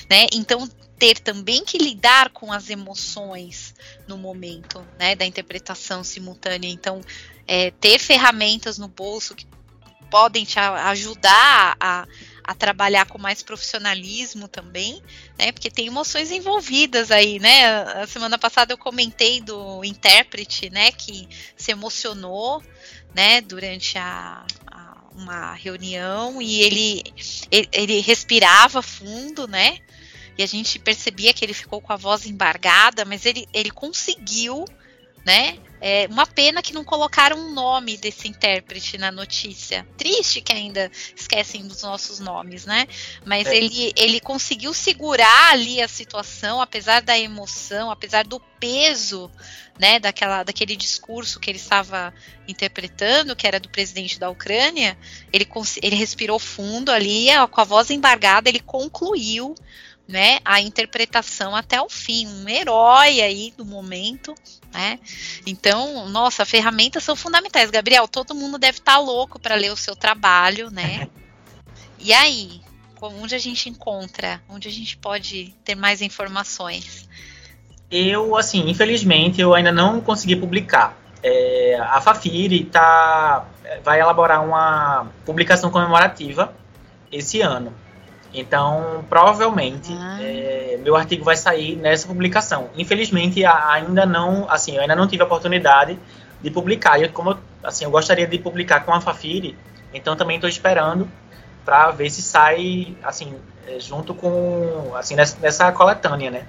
[SPEAKER 2] né? Então ter também que lidar com as emoções no momento, né? Da interpretação simultânea. Então é, ter ferramentas no bolso que podem te ajudar a a trabalhar com mais profissionalismo também, né? Porque tem emoções envolvidas aí, né? A semana passada eu comentei do intérprete, né? Que se emocionou, né? Durante a, a uma reunião e ele, ele, ele respirava fundo, né? E a gente percebia que ele ficou com a voz embargada, mas ele, ele conseguiu, né? É uma pena que não colocaram um nome desse intérprete na notícia. Triste que ainda esquecem dos nossos nomes, né? Mas é. ele, ele conseguiu segurar ali a situação, apesar da emoção, apesar do peso, né, daquela, daquele discurso que ele estava interpretando, que era do presidente da Ucrânia. Ele, ele respirou fundo ali, com a voz embargada, ele concluiu né, a interpretação até o fim, um herói aí do momento, né? Então, nossa, ferramentas são fundamentais. Gabriel, todo mundo deve estar tá louco para ler o seu trabalho, né? E aí, onde a gente encontra, onde a gente pode ter mais informações?
[SPEAKER 6] Eu, assim, infelizmente, eu ainda não consegui publicar. É, a Fafiri tá, vai elaborar uma publicação comemorativa esse ano. Então, provavelmente, ah. é, meu artigo vai sair nessa publicação. Infelizmente, ainda não, assim, eu ainda não tive a oportunidade de publicar. E como, assim, eu gostaria de publicar com a Fafiri, então também estou esperando para ver se sai, assim, é, junto com, assim, nessa, nessa coletânea, né?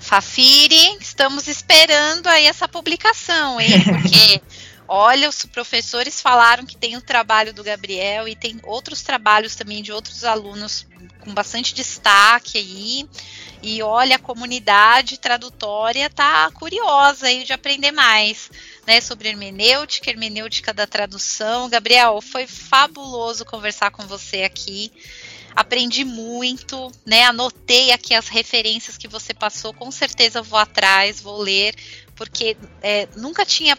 [SPEAKER 2] Fafiri, estamos esperando aí essa publicação, hein? Porque Olha, os professores falaram que tem o trabalho do Gabriel e tem outros trabalhos também de outros alunos com bastante destaque aí. E olha, a comunidade tradutória tá curiosa aí de aprender mais, né, sobre hermenêutica, hermenêutica da tradução. Gabriel, foi fabuloso conversar com você aqui. Aprendi muito, né? Anotei aqui as referências que você passou. Com certeza vou atrás, vou ler, porque é, nunca tinha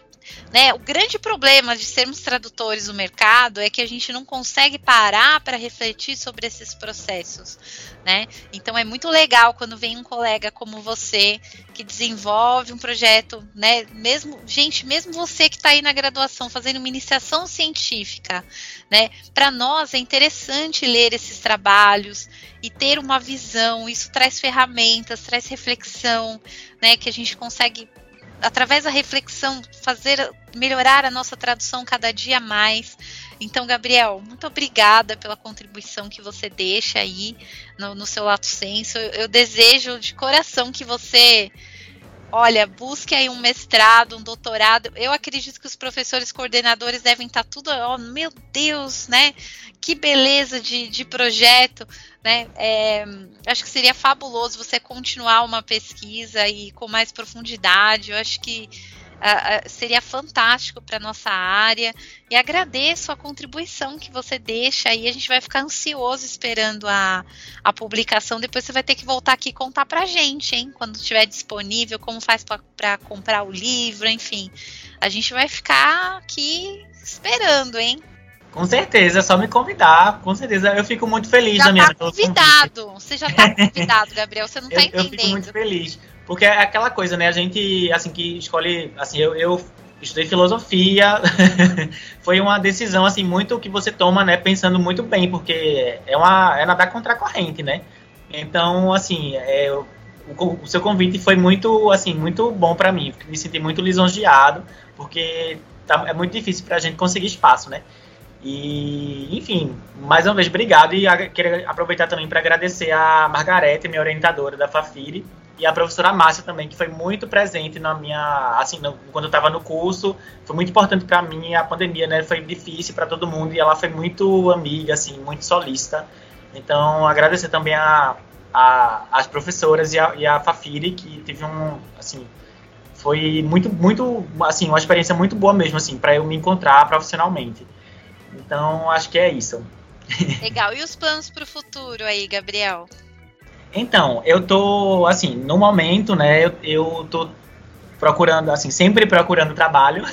[SPEAKER 2] né? O grande problema de sermos tradutores no mercado é que a gente não consegue parar para refletir sobre esses processos. Né? Então é muito legal quando vem um colega como você que desenvolve um projeto, né? Mesmo, gente, mesmo você que está aí na graduação fazendo uma iniciação científica, né? Para nós é interessante ler esses trabalhos e ter uma visão. Isso traz ferramentas, traz reflexão, né? Que a gente consegue através da reflexão, fazer melhorar a nossa tradução cada dia mais. Então, Gabriel, muito obrigada pela contribuição que você deixa aí no, no seu lato senso. Eu, eu desejo de coração que você olha, busque aí um mestrado, um doutorado. Eu acredito que os professores coordenadores devem estar tudo, oh, meu Deus, né? Que beleza de, de projeto, né? É, acho que seria fabuloso você continuar uma pesquisa e com mais profundidade. Eu acho que uh, seria fantástico para nossa área e agradeço a contribuição que você deixa aí. A gente vai ficar ansioso esperando a, a publicação. Depois você vai ter que voltar aqui e contar para a gente, hein? Quando estiver disponível, como faz para comprar o livro, enfim. A gente vai ficar aqui esperando, hein?
[SPEAKER 6] Com certeza, é só me convidar. Com certeza, eu fico muito feliz
[SPEAKER 2] já
[SPEAKER 6] na minha.
[SPEAKER 2] Tá convidado. Você já tá convidado, Gabriel. Você não tá
[SPEAKER 6] eu,
[SPEAKER 2] entendendo.
[SPEAKER 6] Eu fico muito feliz. Porque é aquela coisa, né? A gente, assim, que escolhe. Assim, eu, eu estudei filosofia. foi uma decisão, assim, muito que você toma, né? Pensando muito bem, porque é, uma, é nadar contra a corrente, né? Então, assim, é, o, o, seu convite foi muito, assim, muito bom para mim. Me senti muito lisonjeado, porque tá, é muito difícil para a gente conseguir espaço, né? E, enfim, mais uma vez, obrigado. E a, queria aproveitar também para agradecer a Margarete, minha orientadora da Fafiri, e a professora Márcia também, que foi muito presente na minha, assim, no, quando eu estava no curso, foi muito importante para mim, a pandemia, né, foi difícil para todo mundo, e ela foi muito amiga, assim, muito solista, então agradecer também a, a as professoras e a, e a Fafiri, que teve um, assim, foi muito, muito, assim, uma experiência muito boa mesmo, assim, para eu me encontrar profissionalmente. Então, acho que é isso.
[SPEAKER 2] Legal. E os planos para o futuro aí, Gabriel?
[SPEAKER 6] Então, eu tô, assim, no momento, né, eu, eu tô procurando, assim, sempre procurando trabalho.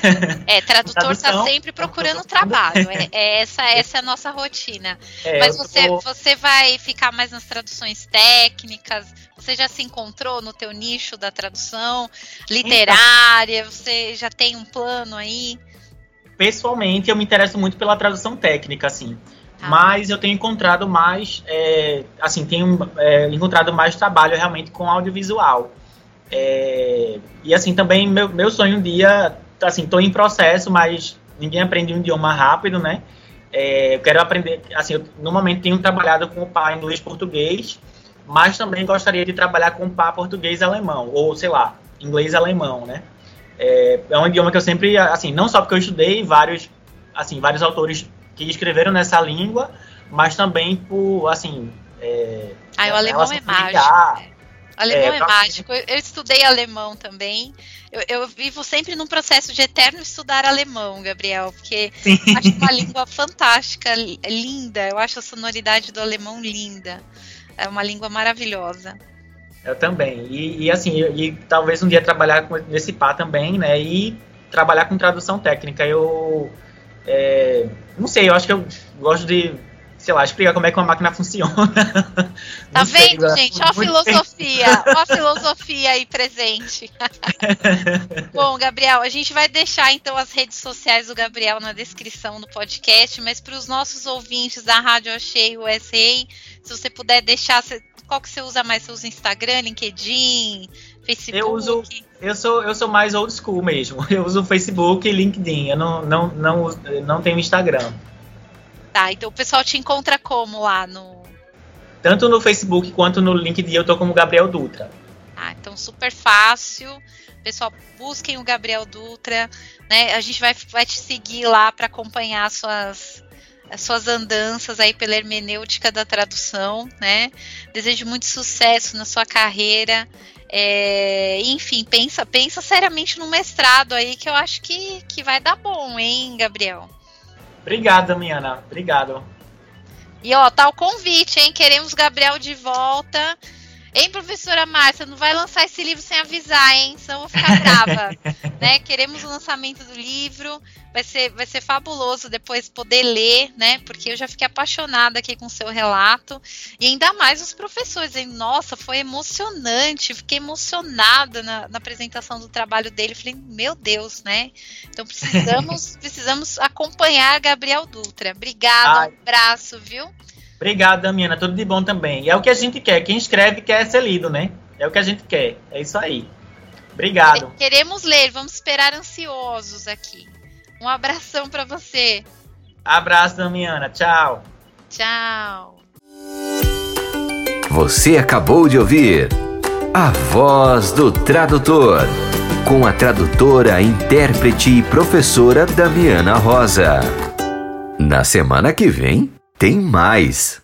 [SPEAKER 2] É, tradutor está sempre procurando trabalho. É, é, essa, essa é a nossa rotina. É, Mas você, tô... você vai ficar mais nas traduções técnicas? Você já se encontrou no teu nicho da tradução literária? Então, você já tem um plano aí?
[SPEAKER 6] Pessoalmente, eu me interesso muito pela tradução técnica, assim. Ah. Mas eu tenho encontrado mais, é, assim, tenho é, encontrado mais trabalho realmente com audiovisual. É, e assim, também meu, meu sonho um dia, assim, estou em processo, mas ninguém aprende um idioma rápido, né? é, eu quero aprender, assim, eu, no momento tenho trabalhado com o pai inglês português, mas também gostaria de trabalhar com o pai português alemão, ou sei lá, inglês alemão, né? É, é um idioma que eu sempre, assim, não só porque eu estudei vários, assim, vários autores que escreveram nessa língua, mas também por, assim... É,
[SPEAKER 2] ah, o alemão é mágico. Alemão é, é mágico. Eu, eu, estudei alemão também. Eu, eu, vivo sempre num processo de eterno estudar alemão, Gabriel, porque Sim. acho uma língua fantástica, linda. Eu acho a sonoridade do alemão linda. É uma língua maravilhosa.
[SPEAKER 6] Eu também. E, e assim, e, e, talvez um dia trabalhar com esse pá também, né? E trabalhar com tradução técnica. Eu é, não sei, eu acho que eu gosto de sei lá, explicar como é que uma máquina funciona.
[SPEAKER 2] Tá vendo, sei, gente? Olha a filosofia, olha a filosofia aí presente. Bom, Gabriel, a gente vai deixar então as redes sociais do Gabriel na descrição do podcast, mas para os nossos ouvintes da Rádio Achei USA, se você puder deixar, qual que você usa mais? Você usa Instagram, LinkedIn, Facebook?
[SPEAKER 6] Eu uso, eu sou, eu sou mais old school mesmo. Eu uso Facebook e LinkedIn. Eu não, não, não, não tenho Instagram.
[SPEAKER 2] Tá, então o pessoal te encontra como lá no.
[SPEAKER 6] Tanto no Facebook quanto no LinkedIn eu tô como Gabriel Dutra.
[SPEAKER 2] Ah, então super fácil. Pessoal, busquem o Gabriel Dutra, né? A gente vai, vai te seguir lá para acompanhar as suas, as suas andanças aí pela hermenêutica da tradução, né? Desejo muito sucesso na sua carreira. É, enfim, pensa, pensa seriamente no mestrado aí que eu acho que, que vai dar bom, hein, Gabriel?
[SPEAKER 6] Obrigado, Damiana. Obrigado.
[SPEAKER 2] E ó, tá o convite, hein? Queremos Gabriel de volta. Hein, professora Márcia, não vai lançar esse livro sem avisar, hein? Senão eu vou ficar brava. né? Queremos o lançamento do livro. Vai ser, vai ser fabuloso depois poder ler, né? Porque eu já fiquei apaixonada aqui com o seu relato. E ainda mais os professores, hein? Nossa, foi emocionante. Fiquei emocionada na, na apresentação do trabalho dele. Falei, meu Deus, né? Então precisamos, precisamos acompanhar Gabriel Dutra. Obrigada, um abraço, viu?
[SPEAKER 6] Obrigado, Damiana. Tudo de bom também. E é o que a gente quer. Quem escreve quer ser lido, né? É o que a gente quer. É isso aí. Obrigado.
[SPEAKER 2] Queremos ler. Vamos esperar ansiosos aqui. Um abração para você.
[SPEAKER 6] Abraço, Damiana. Tchau.
[SPEAKER 2] Tchau.
[SPEAKER 1] Você acabou de ouvir A Voz do Tradutor, com a tradutora, intérprete e professora Damiana Rosa. Na semana que vem, tem mais.